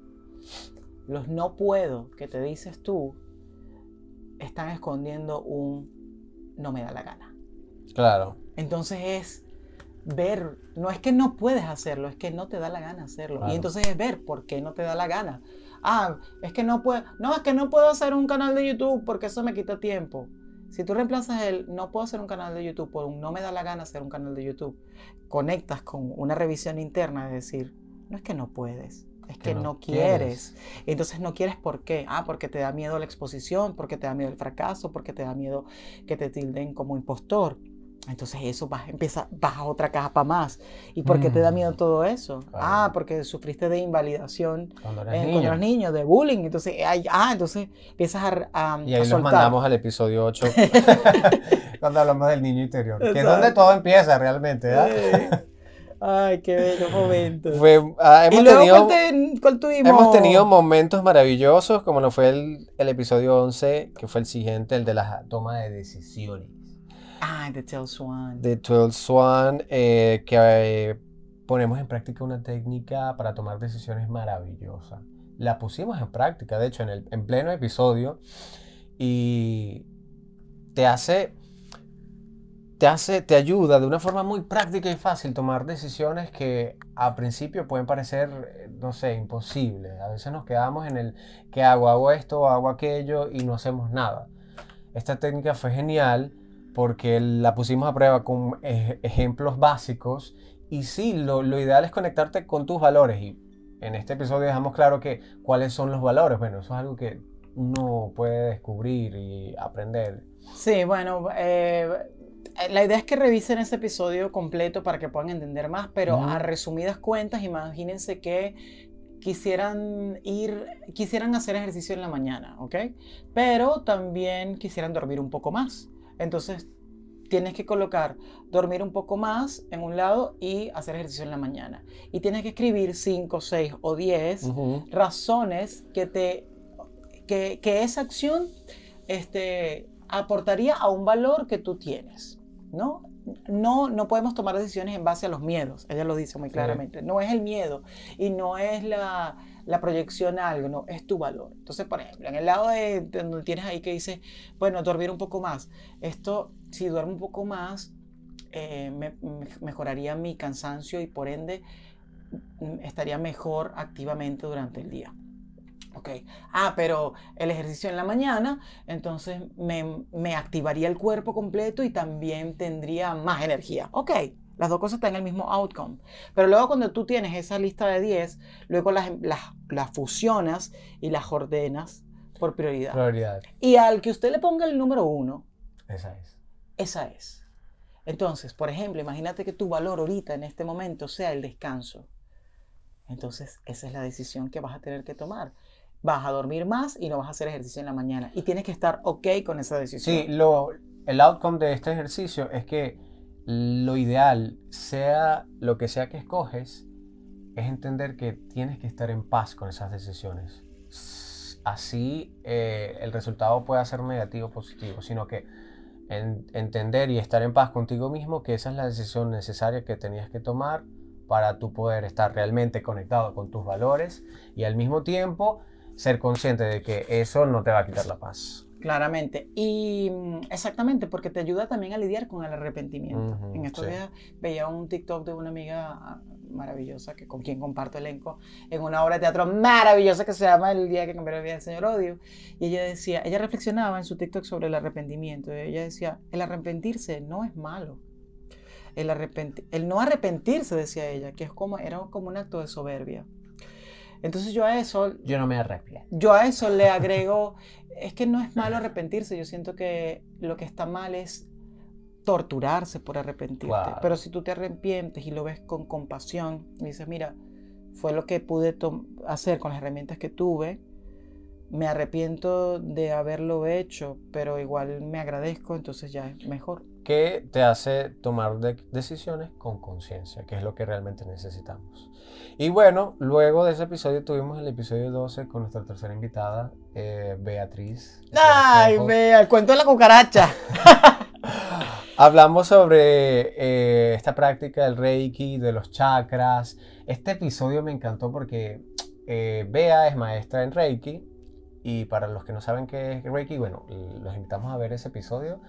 los no puedo que te dices tú, están escondiendo un no me da la gana. Claro. Entonces es ver, no es que no puedes hacerlo, es que no te da la gana hacerlo. Y entonces es ver por qué no te da la gana. Ah, es que no puedo, no, es que no puedo hacer un canal de YouTube porque eso me quita tiempo. Si tú reemplazas el no puedo hacer un canal de YouTube por un no me da la gana hacer un canal de YouTube, conectas con una revisión interna de decir, no es que no puedes, es que, no, quieres. Entonces no quieres por qué. Ah, porque te da miedo la exposición, porque te da miedo el fracaso, porque te da miedo que te tilden como impostor. Entonces eso vas, empieza, vas a otra capa más. ¿Y por qué te da miedo mm. todo eso? Ah, porque sufriste de invalidación cuando, eras niño. los niños, de bullying. Entonces, ah, entonces empiezas a, a Y ahí nos mandamos al episodio 8, cuando hablamos del niño interior, que es donde todo empieza realmente. ¿verdad? Ay, qué bello momento. Ah, hemos, tenido, hemos tenido momentos maravillosos, como lo fue el, episodio 11, que fue el siguiente, el de la toma de decisiones. Ah, de 12 Swan. De 12 Swan, eh, que eh, ponemos en práctica una técnica para tomar decisiones maravillosa. la pusimos en práctica, de hecho, en, el, en pleno episodio, y te hace, te hace, te ayuda de una forma muy práctica y fácil tomar decisiones que a principio pueden parecer, no sé, imposibles. A veces nos quedamos en el, ¿qué hago? Hago esto, hago aquello y no hacemos nada. Esta técnica fue genial porque la pusimos a prueba con ejemplos básicos y sí, lo, lo ideal es conectarte con tus valores y en este episodio dejamos claro que cuáles son los valores. Bueno, eso es algo que uno puede descubrir y aprender. Sí, bueno, eh, la idea es que revisen ese episodio completo para que puedan entender más, pero a resumidas cuentas, imagínense que quisieran ir, quisieran hacer ejercicio en la mañana, ¿ok? Pero también quisieran dormir un poco más. Entonces tienes que colocar dormir un poco más en un lado y hacer ejercicio en la mañana. Y tienes que escribir 5, 6 o 10 razones que, te, que, que, esa acción este, aportaría a un valor que tú tienes. ¿no? No, no podemos tomar decisiones en base a los miedos, ella lo dice muy claramente. No es el miedo y no es la, la proyección a algo, no, es tu valor. Entonces, por ejemplo, en el lado de, donde tienes ahí que dice, bueno, dormir un poco más. Esto, si duermo un poco más, eh, mejoraría mi cansancio y por ende mm, estaría mejor activamente durante el día. Ok, ah, pero el ejercicio en la mañana, entonces me, me activaría el cuerpo completo y también tendría más energía. Ok, las dos cosas están en el mismo outcome. Pero luego cuando tú tienes esa lista de 10, luego las, las, fusionas y las ordenas por prioridad. Prioridad. Y al que usted le ponga el número uno, esa es. Esa es. Entonces, por ejemplo, imagínate que tu valor ahorita en este momento sea el descanso. Entonces, esa es la decisión que vas a tener que tomar. Vas a dormir más y no vas a hacer ejercicio en la mañana. Y tienes que estar ok con esa decisión. Sí, lo, el outcome de este ejercicio es que lo ideal, sea lo que sea que escoges, es entender que tienes que estar en paz con esas decisiones. Así eh, el resultado puede ser negativo o positivo, sino que entender y estar en paz contigo mismo que esa es la decisión necesaria que tenías que tomar para tú poder estar realmente conectado con tus valores y al mismo tiempo ser consciente de que eso no te va a quitar la paz. Claramente. Y mm, exactamente, porque te ayuda también a lidiar con el arrepentimiento. en estos días veía un TikTok de una amiga ah, maravillosa que con quien comparto elenco en una obra de teatro maravillosa que se llama El día que cambió la vida del señor Odio. Y ella decía, ella reflexionaba en su TikTok sobre el arrepentimiento. Y ella decía, el arrepentirse no es malo. El, el no arrepentirse, decía ella, que es como, era como un acto de soberbia. Entonces yo a eso... Yo no me arrepiento. Yo a eso le agrego es que no es malo arrepentirse, yo siento que lo que está mal es torturarse por arrepentirte. Pero si tú te arrepientes y lo ves con compasión y dices, mira, fue lo que pude hacer con las herramientas que tuve, me arrepiento de haberlo hecho, pero igual me agradezco, entonces ya es mejor. ¿Qué te hace tomar decisiones con conciencia, que es lo que realmente necesitamos. Y bueno, luego de ese episodio tuvimos el episodio 12 con nuestra tercera invitada, eh, Beatriz. ¡Ay, vea! El cuento de la cucaracha. Hablamos sobre eh, esta práctica del Reiki, de los chakras. Este episodio me encantó porque eh, Bea es maestra en Reiki y para los que no saben qué es Reiki, bueno, los invitamos a ver ese episodio.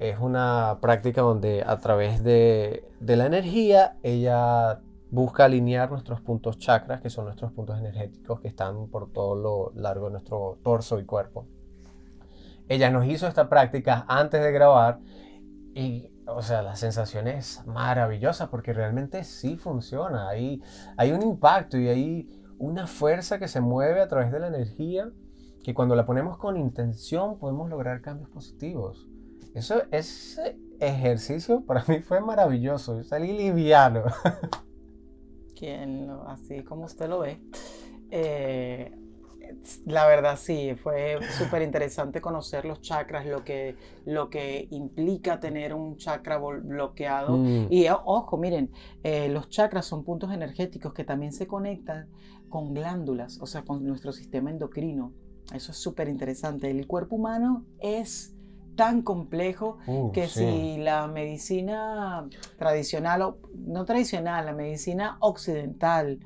Es una práctica donde a través de, de la energía ella busca alinear nuestros puntos chakras, que son nuestros puntos energéticos que están por todo lo largo de nuestro torso y cuerpo. Ella nos hizo esta práctica antes de grabar y, o sea, la sensación es maravillosa porque realmente sí funciona. Hay, hay un impacto y hay una fuerza que se mueve a través de la energía que cuando la ponemos con intención podemos lograr cambios positivos. Eso, ese ejercicio para mí fue maravilloso. Yo salí liviano. Quien, así como usted lo ve. Eh, la verdad sí, fue súper interesante conocer los chakras, lo que, lo que implica tener un chakra bloqueado. Mm. Y ojo, miren, eh, los chakras son puntos energéticos que también se conectan con glándulas, o sea, con nuestro sistema endocrino. Eso es súper interesante. El cuerpo humano es tan complejo uh, que si la medicina tradicional, o no tradicional, la medicina occidental,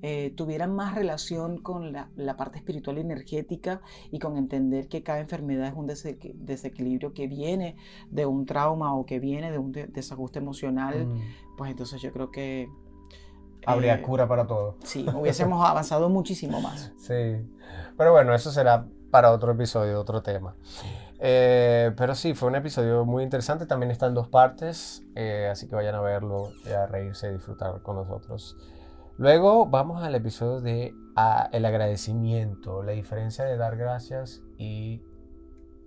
eh, tuvieran más relación con la, parte espiritual y energética y con entender que cada enfermedad es un desequilibrio que viene de un trauma o que viene de un desajuste emocional, mm. pues entonces yo creo que... Habría eh, cura para todo. Sí, hubiésemos avanzado muchísimo más. Sí, pero bueno, eso será para otro episodio, otro tema. Eh, pero sí, fue un episodio muy interesante. También está en dos partes, eh, así que vayan a verlo, a reírse y disfrutar con nosotros. Luego vamos al episodio de ah, el agradecimiento, la diferencia de dar gracias y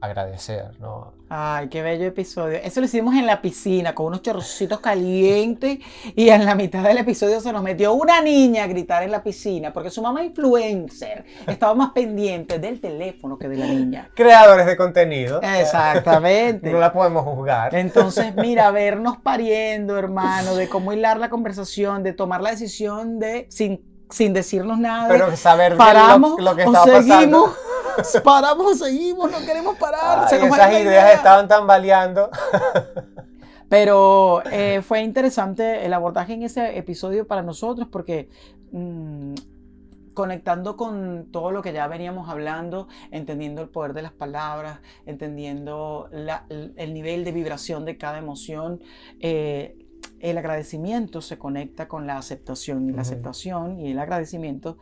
agradecer, ¿no? Ay, qué bello episodio. Eso lo hicimos en la piscina con unos chorrocitos calientes y en la mitad del episodio se nos metió una niña a gritar en la piscina porque su mamá influencer estaba más pendiente del teléfono que de la niña. Creadores de contenido. Exactamente. no la podemos juzgar. Entonces, mira, vernos pariendo, hermano, de cómo hilar la conversación, de tomar la decisión de sin sin decirnos nada. Pero saber paramos, lo, lo que estaba pasando paramos, seguimos, no queremos parar. esas ideas estaban tambaleando. Pero eh, fue interesante el abordaje en ese episodio para nosotros porque mm, conectando con todo lo que ya veníamos hablando, entendiendo el poder de las palabras, entendiendo el nivel de vibración de cada emoción, eh, el agradecimiento se conecta con la aceptación y la aceptación y el agradecimiento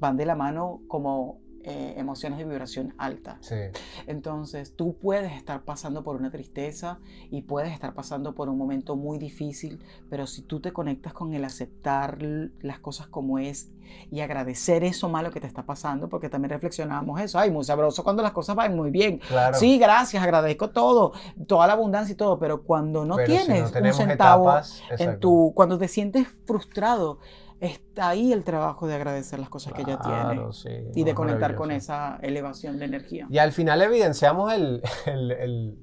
van de la mano como eh, emociones de vibración alta. Entonces, tú puedes estar pasando por una tristeza y puedes estar pasando por un momento muy difícil, pero si tú te conectas con el aceptar las cosas como es y agradecer eso malo que te está pasando, porque también reflexionábamos eso, ay, muy sabroso cuando las cosas van muy bien. Sí, gracias, agradezco todo, toda la abundancia y todo, pero cuando no tienes un centavo en tu, cuando te sientes frustrado, está ahí el trabajo de agradecer las cosas que ya tiene y de conectar con esa elevación de energía. Y al final evidenciamos el, el,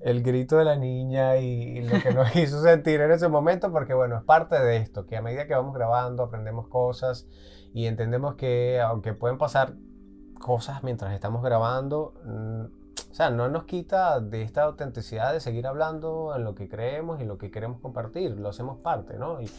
el, grito de la niña y, lo que nos hizo sentir en ese momento, porque bueno, es parte de esto, que a medida que vamos grabando aprendemos cosas y entendemos que aunque pueden pasar cosas mientras estamos grabando, mm, o sea, no nos quita de esta autenticidad de seguir hablando en lo que creemos y lo que queremos compartir, lo hacemos parte, ¿no? Y,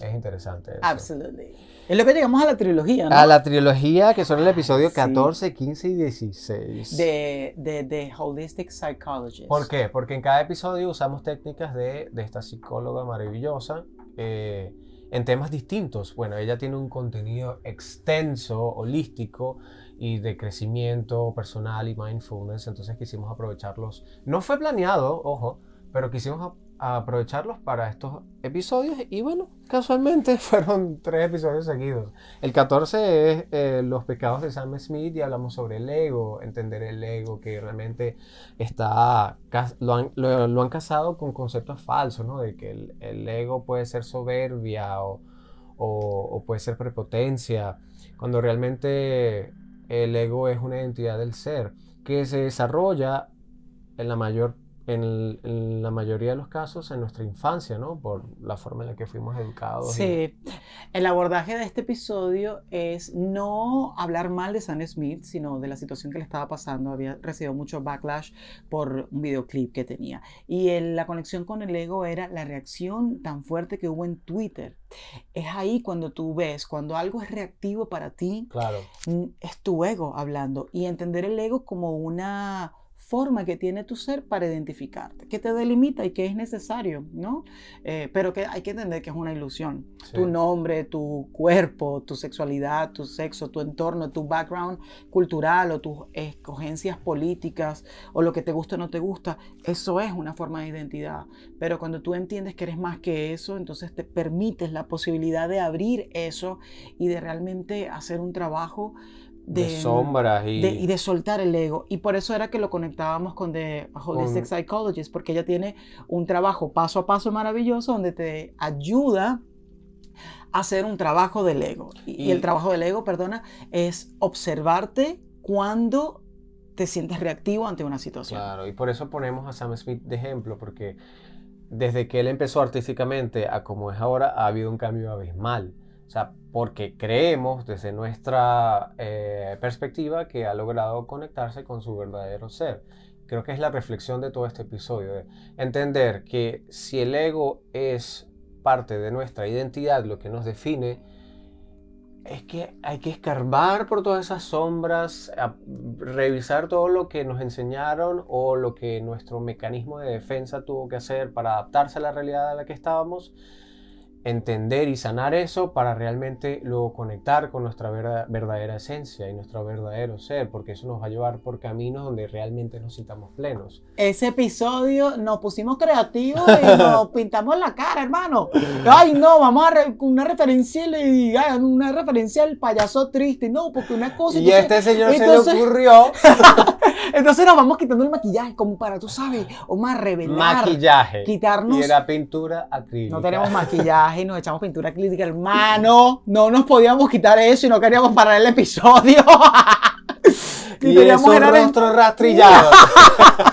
es interesante. Eso. Absolutely. Es lo que llegamos a la trilogía, ¿no? A la trilogía, que son el episodio 14, 15 y 16. De, de, de, Holistic Psychologist. ¿Por qué? Porque en cada episodio usamos técnicas de, de esta psicóloga maravillosa eh, en temas distintos. Bueno, ella tiene un contenido extenso, holístico y de crecimiento personal y mindfulness, entonces quisimos aprovecharlos. No fue planeado, ojo, pero quisimos aprovecharlos para estos episodios y bueno, casualmente fueron tres episodios seguidos. El 14 es eh, los pecados de Sam Smith y hablamos sobre el ego, entender el ego que realmente está, lo han, lo, han casado con conceptos falsos, ¿no? De que el, ego puede ser soberbia o, o puede ser prepotencia, cuando realmente el ego es una identidad del ser que se desarrolla en la mayor en, la mayoría de los casos en nuestra infancia, ¿no? Por la forma en la que fuimos educados. Sí. El abordaje de este episodio es no hablar mal de Sam Smith, sino de la situación que le estaba pasando. Había recibido mucho backlash por un videoclip que tenía. Y la conexión con el ego era la reacción tan fuerte que hubo en Twitter. Es ahí cuando tú ves, cuando algo es reactivo para ti, claro. es tu ego hablando. Y entender el ego como una forma que tiene tu ser para identificarte, que te delimita y que es necesario, ¿no? Eh, pero que hay que entender que es una ilusión. Tu nombre, tu cuerpo, tu sexualidad, tu sexo, tu entorno, tu background cultural o tus escogencias políticas o lo que te gusta o no te gusta, eso es una forma de identidad. Pero cuando tú entiendes que eres más que eso, entonces te permites la posibilidad de abrir eso y de realmente hacer un trabajo de, sombras y... y... de soltar el ego. Y por eso era que lo conectábamos con The Holistic Psychologist, porque ella tiene un trabajo paso a paso maravilloso donde te ayuda a hacer un trabajo del ego. Y, el trabajo del ego, perdona, es observarte cuando te sientes reactivo ante una situación. Claro, y por eso ponemos a Sam Smith de ejemplo, porque desde que él empezó artísticamente a como es ahora, ha habido un cambio abismal. O sea, porque creemos desde nuestra eh, perspectiva que ha logrado conectarse con su verdadero ser. Creo que es la reflexión de todo este episodio, entender que si el ego es parte de nuestra identidad, lo que nos define, es que hay que escarbar por todas esas sombras, revisar todo lo que nos enseñaron o lo que nuestro mecanismo de defensa tuvo que hacer para adaptarse a la realidad a la que estábamos entender y sanar eso para realmente luego conectar con nuestra verdadera esencia y nuestro verdadero ser, porque eso nos va a llevar por caminos donde realmente nos sintamos plenos. Ese episodio nos pusimos creativos y nos pintamos la cara, hermano. Ay, no, vamos a una referencia y una referencia al payaso triste, no, porque una cosa... Y este señor se le ocurrió... entonces nos vamos quitando el maquillaje, como para, tú sabes, o más revelar. Maquillaje. Quitarnos... Y era pintura acrílica. No tenemos maquillaje y nos echamos pintura clínica, hermano. No nos podíamos quitar eso y no queríamos parar el episodio. y, teníamos el rostro rastrillado.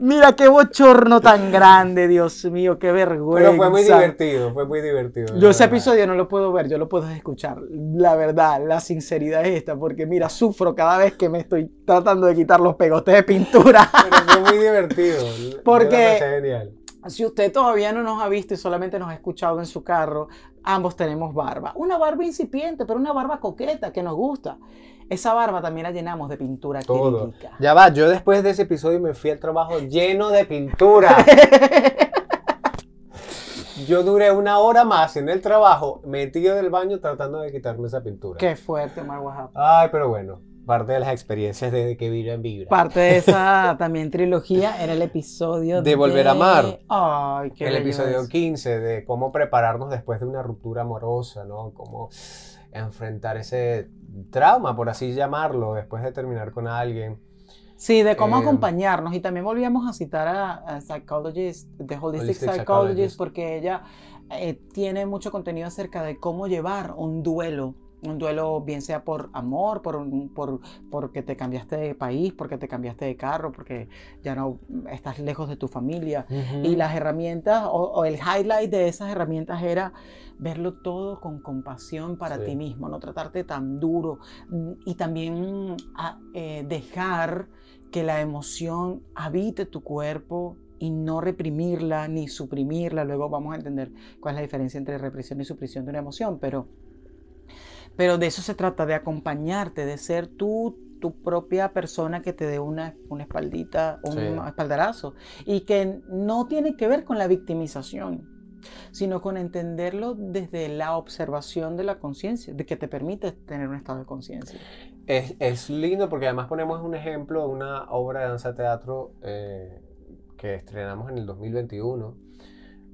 Mira qué bochorno tan grande, Dios mío, qué vergüenza. Pero fue muy divertido, fue muy divertido. Yo ese episodio no lo puedo ver, yo lo puedo escuchar. La verdad, la sinceridad es esta, porque mira, sufro cada vez que me estoy tratando de quitar los pegotes de pintura. Pero fue muy divertido. Porque genial. Si usted todavía no nos ha visto y solamente nos ha escuchado en su carro, ambos tenemos barba. Una barba incipiente, pero una barba coqueta que nos gusta. Esa barba también la llenamos de pintura Todo. Ya va, yo después de ese episodio me fui al trabajo lleno de pintura. yo duré una hora más en el trabajo metido del baño tratando de quitarme esa pintura. Qué fuerte, Omar Ay, pero bueno parte de las experiencias de que vibra en vibra. Parte de esa también trilogía era el episodio de, Volver a Amar. Ay, qué El episodio 15 de cómo prepararnos después de una ruptura amorosa, ¿no? Cómo enfrentar ese trauma, por así llamarlo, después de terminar con alguien. Sí, de cómo eh, acompañarnos. Y también volvíamos a citar a, Psychologist, The Holistic, Psychologist, porque ella eh, tiene mucho contenido acerca de cómo llevar un duelo un duelo bien sea por amor, por, por, porque te cambiaste de país, porque te cambiaste de carro, porque ya no estás lejos de tu familia. Y las herramientas o, el highlight de esas herramientas era verlo todo con compasión para ti mismo, no tratarte tan duro mm, y también eh, dejar que la emoción habite tu cuerpo y no reprimirla ni suprimirla. Luego vamos a entender cuál es la diferencia entre represión y supresión de una emoción, pero pero de eso se trata, de acompañarte, de ser tú tu propia persona que te dé una, una espaldita, un espaldarazo. Y que no tiene que ver con la victimización, sino con entenderlo desde la observación de la conciencia, de que te permite tener un estado de conciencia. Es, es, lindo porque además ponemos un ejemplo de una obra de danza teatro eh, que estrenamos en el 2021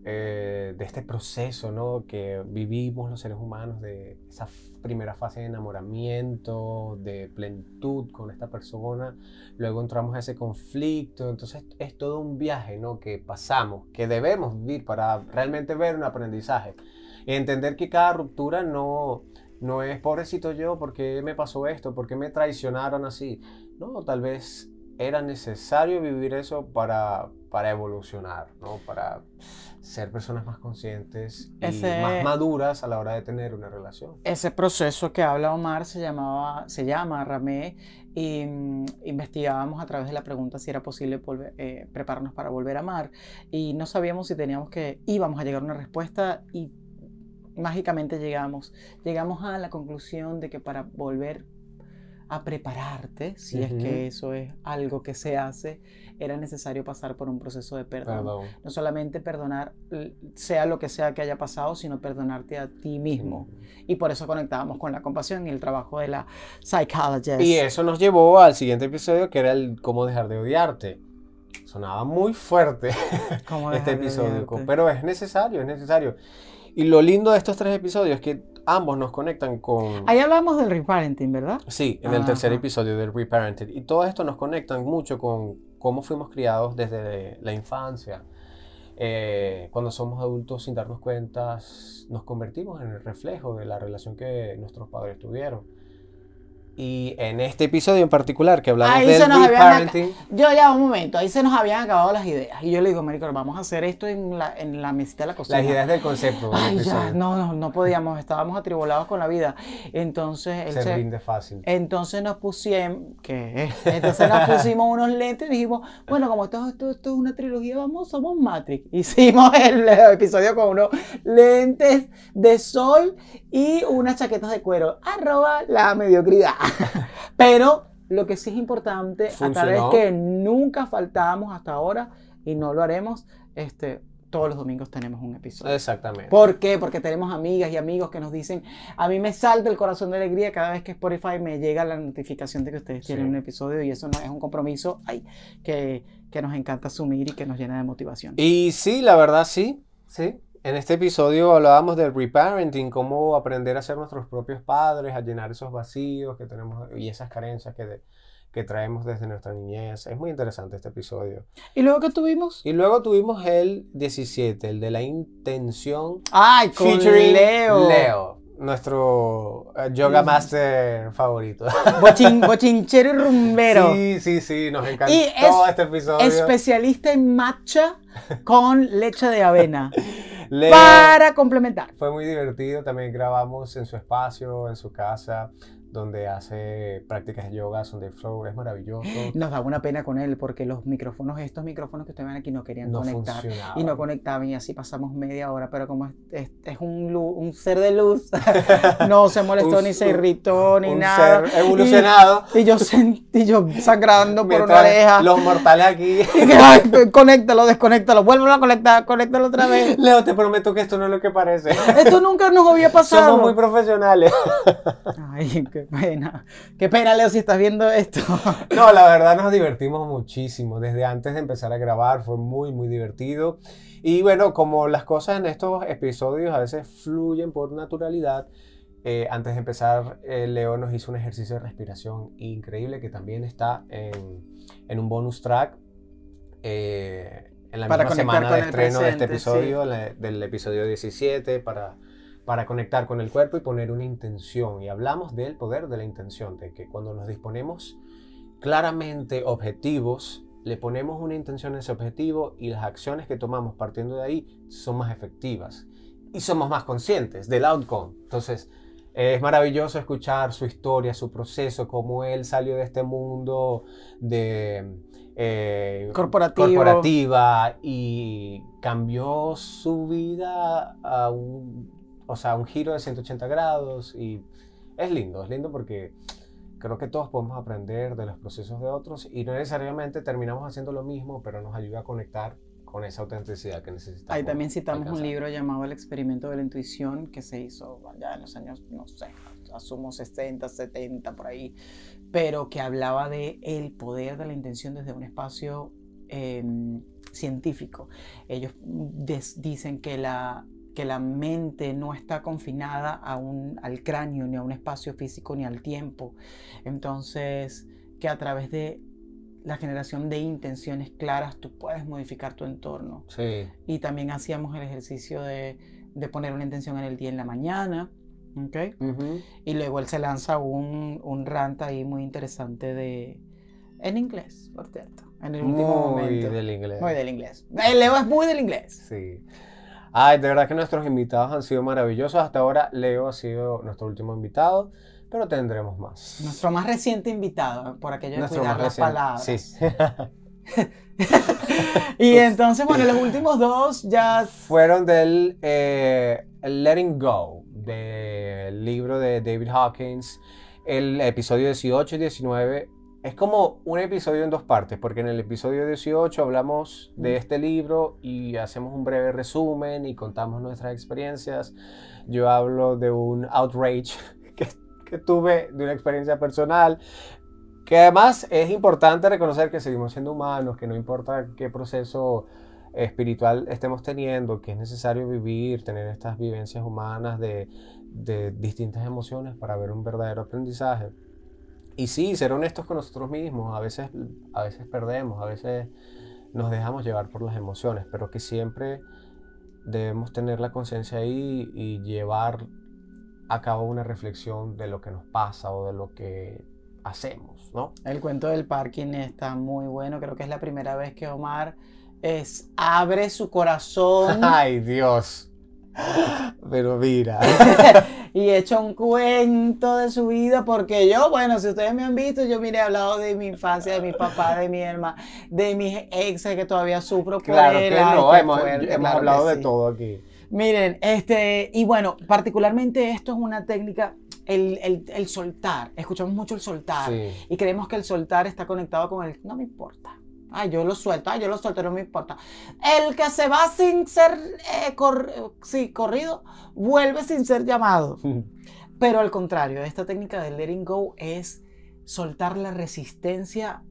eh, de este proceso ¿no? que vivimos los seres humanos, de esa primera fase de enamoramiento, de plenitud con esta persona, luego entramos a ese conflicto, entonces es todo un viaje ¿no? que pasamos, que debemos vivir para realmente ver un aprendizaje y entender que cada ruptura no, no es pobrecito yo, porque me pasó esto? porque me traicionaron así? No, tal vez era necesario vivir eso para, para evolucionar, ¿no? para ser personas más conscientes y más maduras a la hora de tener una relación. Ese proceso que habla Omar se, llamaba, se llama Ramé y mm, investigábamos a través de la pregunta si era posible eh, prepararnos para volver a amar y no sabíamos si teníamos que, íbamos a llegar a una respuesta y mágicamente llegamos. Llegamos a la conclusión de que para volver a prepararte, si es que eso es algo que se hace, era necesario pasar por un proceso de perdón. No solamente perdonar, sea lo que sea que haya pasado, sino perdonarte a ti mismo. Y por eso conectábamos con la compasión y el trabajo de la psychologist. Y eso nos llevó al siguiente episodio, que era el cómo dejar de odiarte. Sonaba muy fuerte este episodio, pero es necesario, es necesario. Y lo lindo de estos tres episodios es que ambos nos conectan con... Ahí hablamos del reparenting, ¿verdad? Sí, en el tercer episodio del reparenting. Y todo esto nos conectan mucho con cómo fuimos criados desde la infancia. Eh, cuando somos adultos sin darnos cuenta, nos convertimos en el reflejo de la relación que nuestros padres tuvieron. Y en este episodio en particular que hablamos del reparenting... Yo ya, un momento, ahí se nos habían acabado las ideas. Y yo le digo, Marico, vamos a hacer esto en la, en la mesita de la cocina. Las ideas del concepto. Ay, ya, no, no, no podíamos, estábamos atribulados con la vida. Entonces... Se, se rinde fácil. Entonces nos pusimos... ¿Qué? Entonces nos pusimos unos lentes y dijimos, bueno, como esto, esto, esto es una trilogía, vamos, somos Matrix. Hicimos el episodio con unos lentes de sol y unas chaquetas de cuero. Arroba la mediocridad. Pero lo que sí es importante, a través que nunca faltamos hasta ahora y no lo haremos, este, todos los domingos tenemos un episodio. Exactamente. ¿Por qué? Porque tenemos amigas y amigos que nos dicen, a mí me salta el corazón de alegría cada vez que Spotify me llega la notificación de que ustedes tienen un episodio y eso no es un compromiso ay, que, que nos encanta asumir y que nos llena de motivación. Y sí, la verdad sí, sí. En este episodio hablábamos del reparenting, cómo aprender a ser nuestros propios padres, a llenar esos vacíos que tenemos y esas carencias que, que traemos desde nuestra niñez. Es muy interesante este episodio. ¿Y luego qué tuvimos? Y luego tuvimos el 17, el de la intención. ¡Ay, con Leo! Leo, nuestro eh, yoga master favorito. Bochin, bochinchero y rumbero. Sí, sí, sí, nos encantó este episodio. Especialista en matcha con leche de avena para complementar. Fue muy divertido, también grabamos en su espacio, en su casa donde hace prácticas de yoga, son de flow, es maravilloso. Nos da una pena con él porque los micrófonos, estos micrófonos que ustedes ven aquí no querían conectar y no conectaban y así pasamos media hora, pero como es, es, un, un, ser de luz, no se molestó ni se irritó ni nada. Ser evolucionado. Y, yo sentí yo sangrando por una oreja. Los mortales aquí. Y conéctalo, desconéctalo, vuélvelo a conectar, conéctalo otra vez. Leo, te prometo que esto no es lo que parece. Esto nunca nos había pasado. Somos muy profesionales. Ay, qué pena. Qué pena, Leo, si estás viendo esto. No, la verdad nos divertimos muchísimo. Desde antes de empezar a grabar fue muy, muy divertido. Y bueno, como las cosas en estos episodios a veces fluyen por naturalidad, eh, antes de empezar, eh, Leo nos hizo un ejercicio de respiración increíble que también está en, en un bonus track. Eh, en la misma semana de estreno de este episodio, del episodio 17, para para conectar con el cuerpo y poner una intención. Y hablamos del poder de la intención, de que cuando nos disponemos claramente objetivos, le ponemos una intención a ese objetivo y las acciones que tomamos partiendo de ahí son más efectivas y somos más conscientes del outcome. Entonces, es maravilloso escuchar su historia, su proceso, cómo él salió de este mundo de eh, corporativa y cambió su vida a un o sea, un giro de 180 grados y es lindo, es lindo porque creo que todos podemos aprender de los procesos de otros y no necesariamente terminamos haciendo lo mismo, pero nos ayuda a conectar con esa autenticidad que necesitamos. Ahí también citamos un libro llamado El experimento de la intuición que se hizo ya en los años, no sé, asumo 60, 70 por ahí, pero que hablaba de el poder de la intención desde un espacio em, científico. Ellos dicen que la que la mente no está confinada a un, al cráneo, ni a un espacio físico, ni al tiempo. Entonces, que a través de la generación de intenciones claras tú puedes modificar tu entorno. Sí. Y también hacíamos el ejercicio de, de poner una intención en el día en la mañana. ¿okay? Y luego él se lanza un, un rant ahí muy interesante de... En inglés, por cierto. En el último muy momento. del inglés. Muy del inglés. El Leo es muy del inglés. Sí. Ay, de verdad que nuestros invitados han sido maravillosos. Hasta ahora Leo ha sido nuestro último invitado, pero tendremos más. Nuestro más reciente invitado, por aquello de cuidar las palabras. Sí. y entonces, bueno, los últimos dos ya... Fueron del eh, Letting Go, del libro de David Hawkins. El episodio 18 y 19 es como un episodio en dos partes, porque en el episodio 18 hablamos de este libro y hacemos un breve resumen y contamos nuestras experiencias. Yo hablo de un outrage que, que tuve, de una experiencia personal, que además es importante reconocer que seguimos siendo humanos, que no importa qué proceso espiritual estemos teniendo, que es necesario vivir, tener estas vivencias humanas de, de distintas emociones para ver un verdadero aprendizaje. Y sí, ser honestos con nosotros mismos. A veces, a veces perdemos, a veces nos dejamos llevar por las emociones, pero que siempre debemos tener la conciencia ahí y llevar a cabo una reflexión de lo que nos pasa o de lo que hacemos, ¿no? El cuento del parking está muy bueno, creo que es la primera vez que Omar es, abre su corazón. Ay, Dios. Pero mira. y he hecho un cuento de su vida, porque yo, bueno, si ustedes me han visto, yo mire, he hablado de mi infancia, de mi papá, de mi hermana, de mis exes que todavía sufro por claro Que no, hemos, hablado de todo aquí. Miren, este, y bueno, particularmente esto es una técnica el, el, el, soltar, escuchamos mucho el soltar y creemos que el soltar está conectado con el no me importa. Ay, yo lo suelto, ay, yo lo suelto, no me importa. El que se va sin ser eh, sí, corrido, vuelve sin ser llamado. Pero al contrario, esta técnica de letting go es soltar la resistencia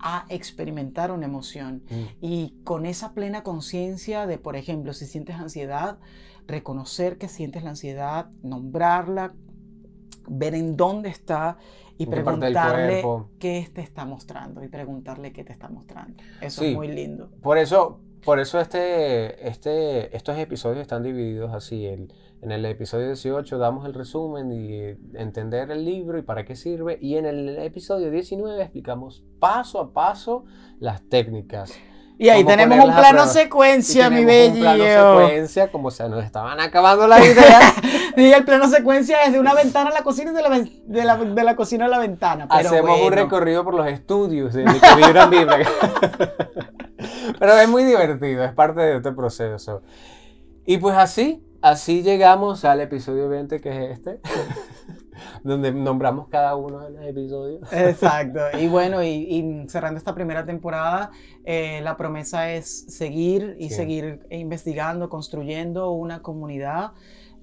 a experimentar una emoción. Mm. Y con esa plena conciencia de, por ejemplo, si sientes ansiedad, reconocer que sientes la ansiedad, nombrarla, ver en dónde está y preguntarle qué te está mostrando y preguntarle qué te está mostrando. Eso es muy lindo. Por eso, por eso este, este, estos episodios están divididos así. El, en el episodio 18 damos el resumen y entender el libro y para qué sirve. Y en el episodio 19 explicamos paso a paso las técnicas. Y ahí tenemos un plano secuencia, mi bello. Un plano secuencia, como se nos estaban acabando las ideas. y el plano secuencia es de una ventana a la cocina y de la, de la, de la cocina a la ventana. Hacemos un recorrido por los estudios de mi Biblia. Pero es muy divertido, es parte de este proceso. Y pues así, así llegamos al episodio 20, que es este donde nombramos cada uno de los episodios. Exacto. Y bueno, y, cerrando esta primera temporada, eh, la promesa es seguir y seguir investigando, construyendo una comunidad.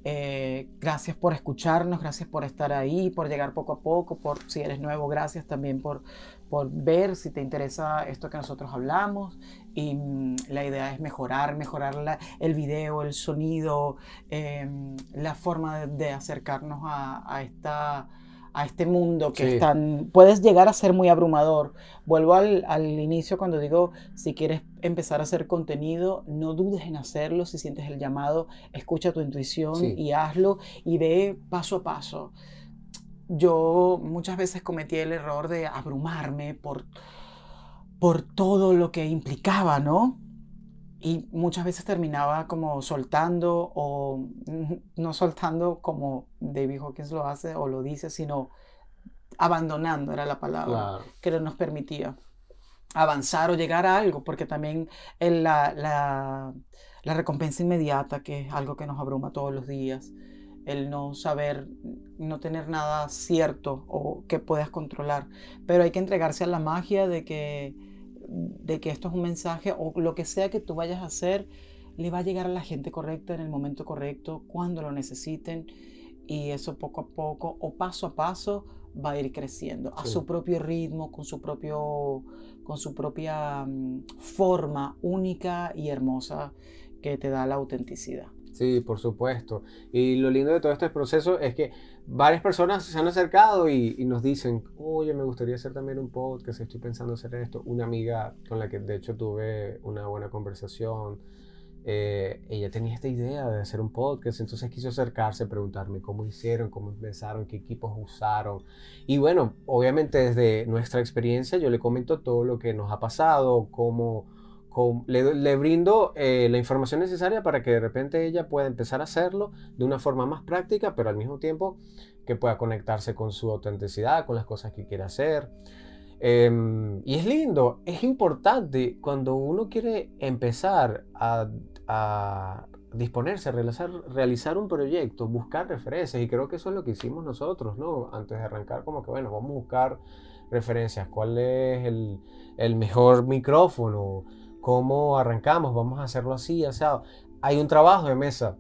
Eh, gracias por escucharnos, gracias por estar ahí, por llegar poco a poco, por si eres nuevo, gracias también por, por ver si te interesa esto que nosotros hablamos. Y mm, la idea es mejorar, mejorar el video, el sonido, em, la forma de, acercarnos a, esta, a este mundo que es tan, puedes llegar a ser muy abrumador. Vuelvo al, al, inicio cuando digo, si quieres empezar a hacer contenido, no dudes en hacerlo, si sientes el llamado, escucha tu intuición y hazlo y ve paso a paso. Yo muchas veces cometí el error de abrumarme por, por todo lo que implicaba, ¿no? Y muchas veces terminaba como soltando o no soltando como David Hawkins lo hace o lo dice, sino abandonando era la palabra que nos permitía avanzar o llegar a algo, porque también la, la, la recompensa inmediata, que es algo que nos abruma todos los días, el no saber, no tener nada cierto o que puedas controlar. Pero hay que entregarse a la magia de que, de que esto es un mensaje o lo que sea que tú vayas a hacer, le va a llegar a la gente correcta en el momento correcto, cuando lo necesiten. Y eso poco a poco o paso a paso va a ir creciendo a su propio ritmo, con su, propio, con su propia mm, forma única y hermosa que te da la autenticidad. Sí, por supuesto. Y lo lindo de todo este proceso es que varias personas se han acercado y, nos dicen, oye, me gustaría hacer también un podcast, estoy pensando hacer esto. Una amiga con la que de hecho tuve una buena conversación, eh, ella tenía esta idea de hacer un podcast, entonces quiso acercarse, preguntarme cómo hicieron, cómo empezaron, qué equipos usaron. Y bueno, obviamente desde nuestra experiencia yo le comento todo lo que nos ha pasado, cómo le, brindo eh, la información necesaria para que de repente ella pueda empezar a hacerlo de una forma más práctica, pero al mismo tiempo que pueda conectarse con su autenticidad, con las cosas que quiere hacer. Em, y es lindo, es importante cuando uno quiere empezar a, disponerse a realizar, un proyecto, buscar referencias, y creo que eso es lo que hicimos nosotros, ¿no? Antes de arrancar, como que, bueno, vamos a buscar referencias, cuál es el mejor micrófono, cómo arrancamos, vamos a hacerlo así, o sea, hay un trabajo de mesa.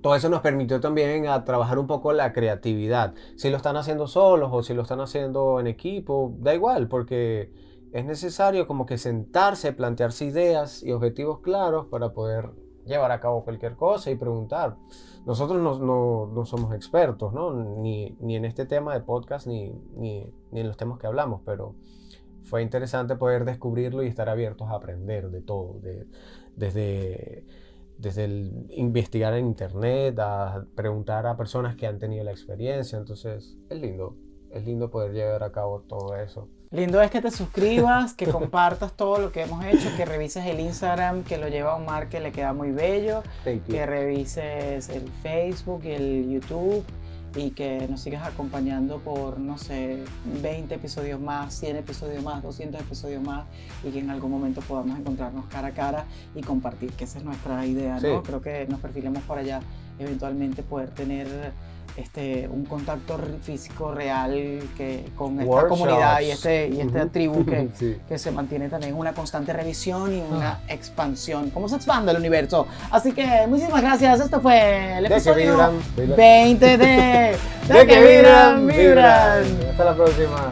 Todo eso nos permitió también a trabajar un poco la creatividad. Si lo están haciendo solos o si lo están haciendo en equipo, da igual, porque es necesario como que sentarse, plantearse ideas y objetivos claros para poder llevar a cabo cualquier cosa y preguntar. Nosotros no, somos expertos, ¿no? Ni, en este tema de podcast ni, ni, ni en los temas que hablamos, pero fue interesante poder descubrirlo y estar abiertos a aprender de todo, de, desde, desde el investigar en internet, a preguntar a personas que han tenido la experiencia. Entonces, es lindo, es lindo poder llevar a cabo todo eso. Lindo es que te suscribas, que compartas todo lo que hemos hecho, que revises el Instagram que lo lleva Omar, que le queda muy bello, que revises el Facebook y el YouTube y que nos sigas acompañando por, no sé, 20 episodios más, 100 episodios más, 200 episodios más y que en algún momento podamos encontrarnos cara a cara y compartir, que esa es nuestra idea, ¿no? Creo que nos perfilemos por allá, eventualmente poder tener este, un contacto físico real que, con esta comunidad y, este, y esta tribu que, que, se mantiene también una constante revisión y una ah. expansión. ¿Cómo se expande el universo? Así que muchísimas gracias. Esto fue el episodio 20 de, de, que vibran, vibran. Hasta la próxima.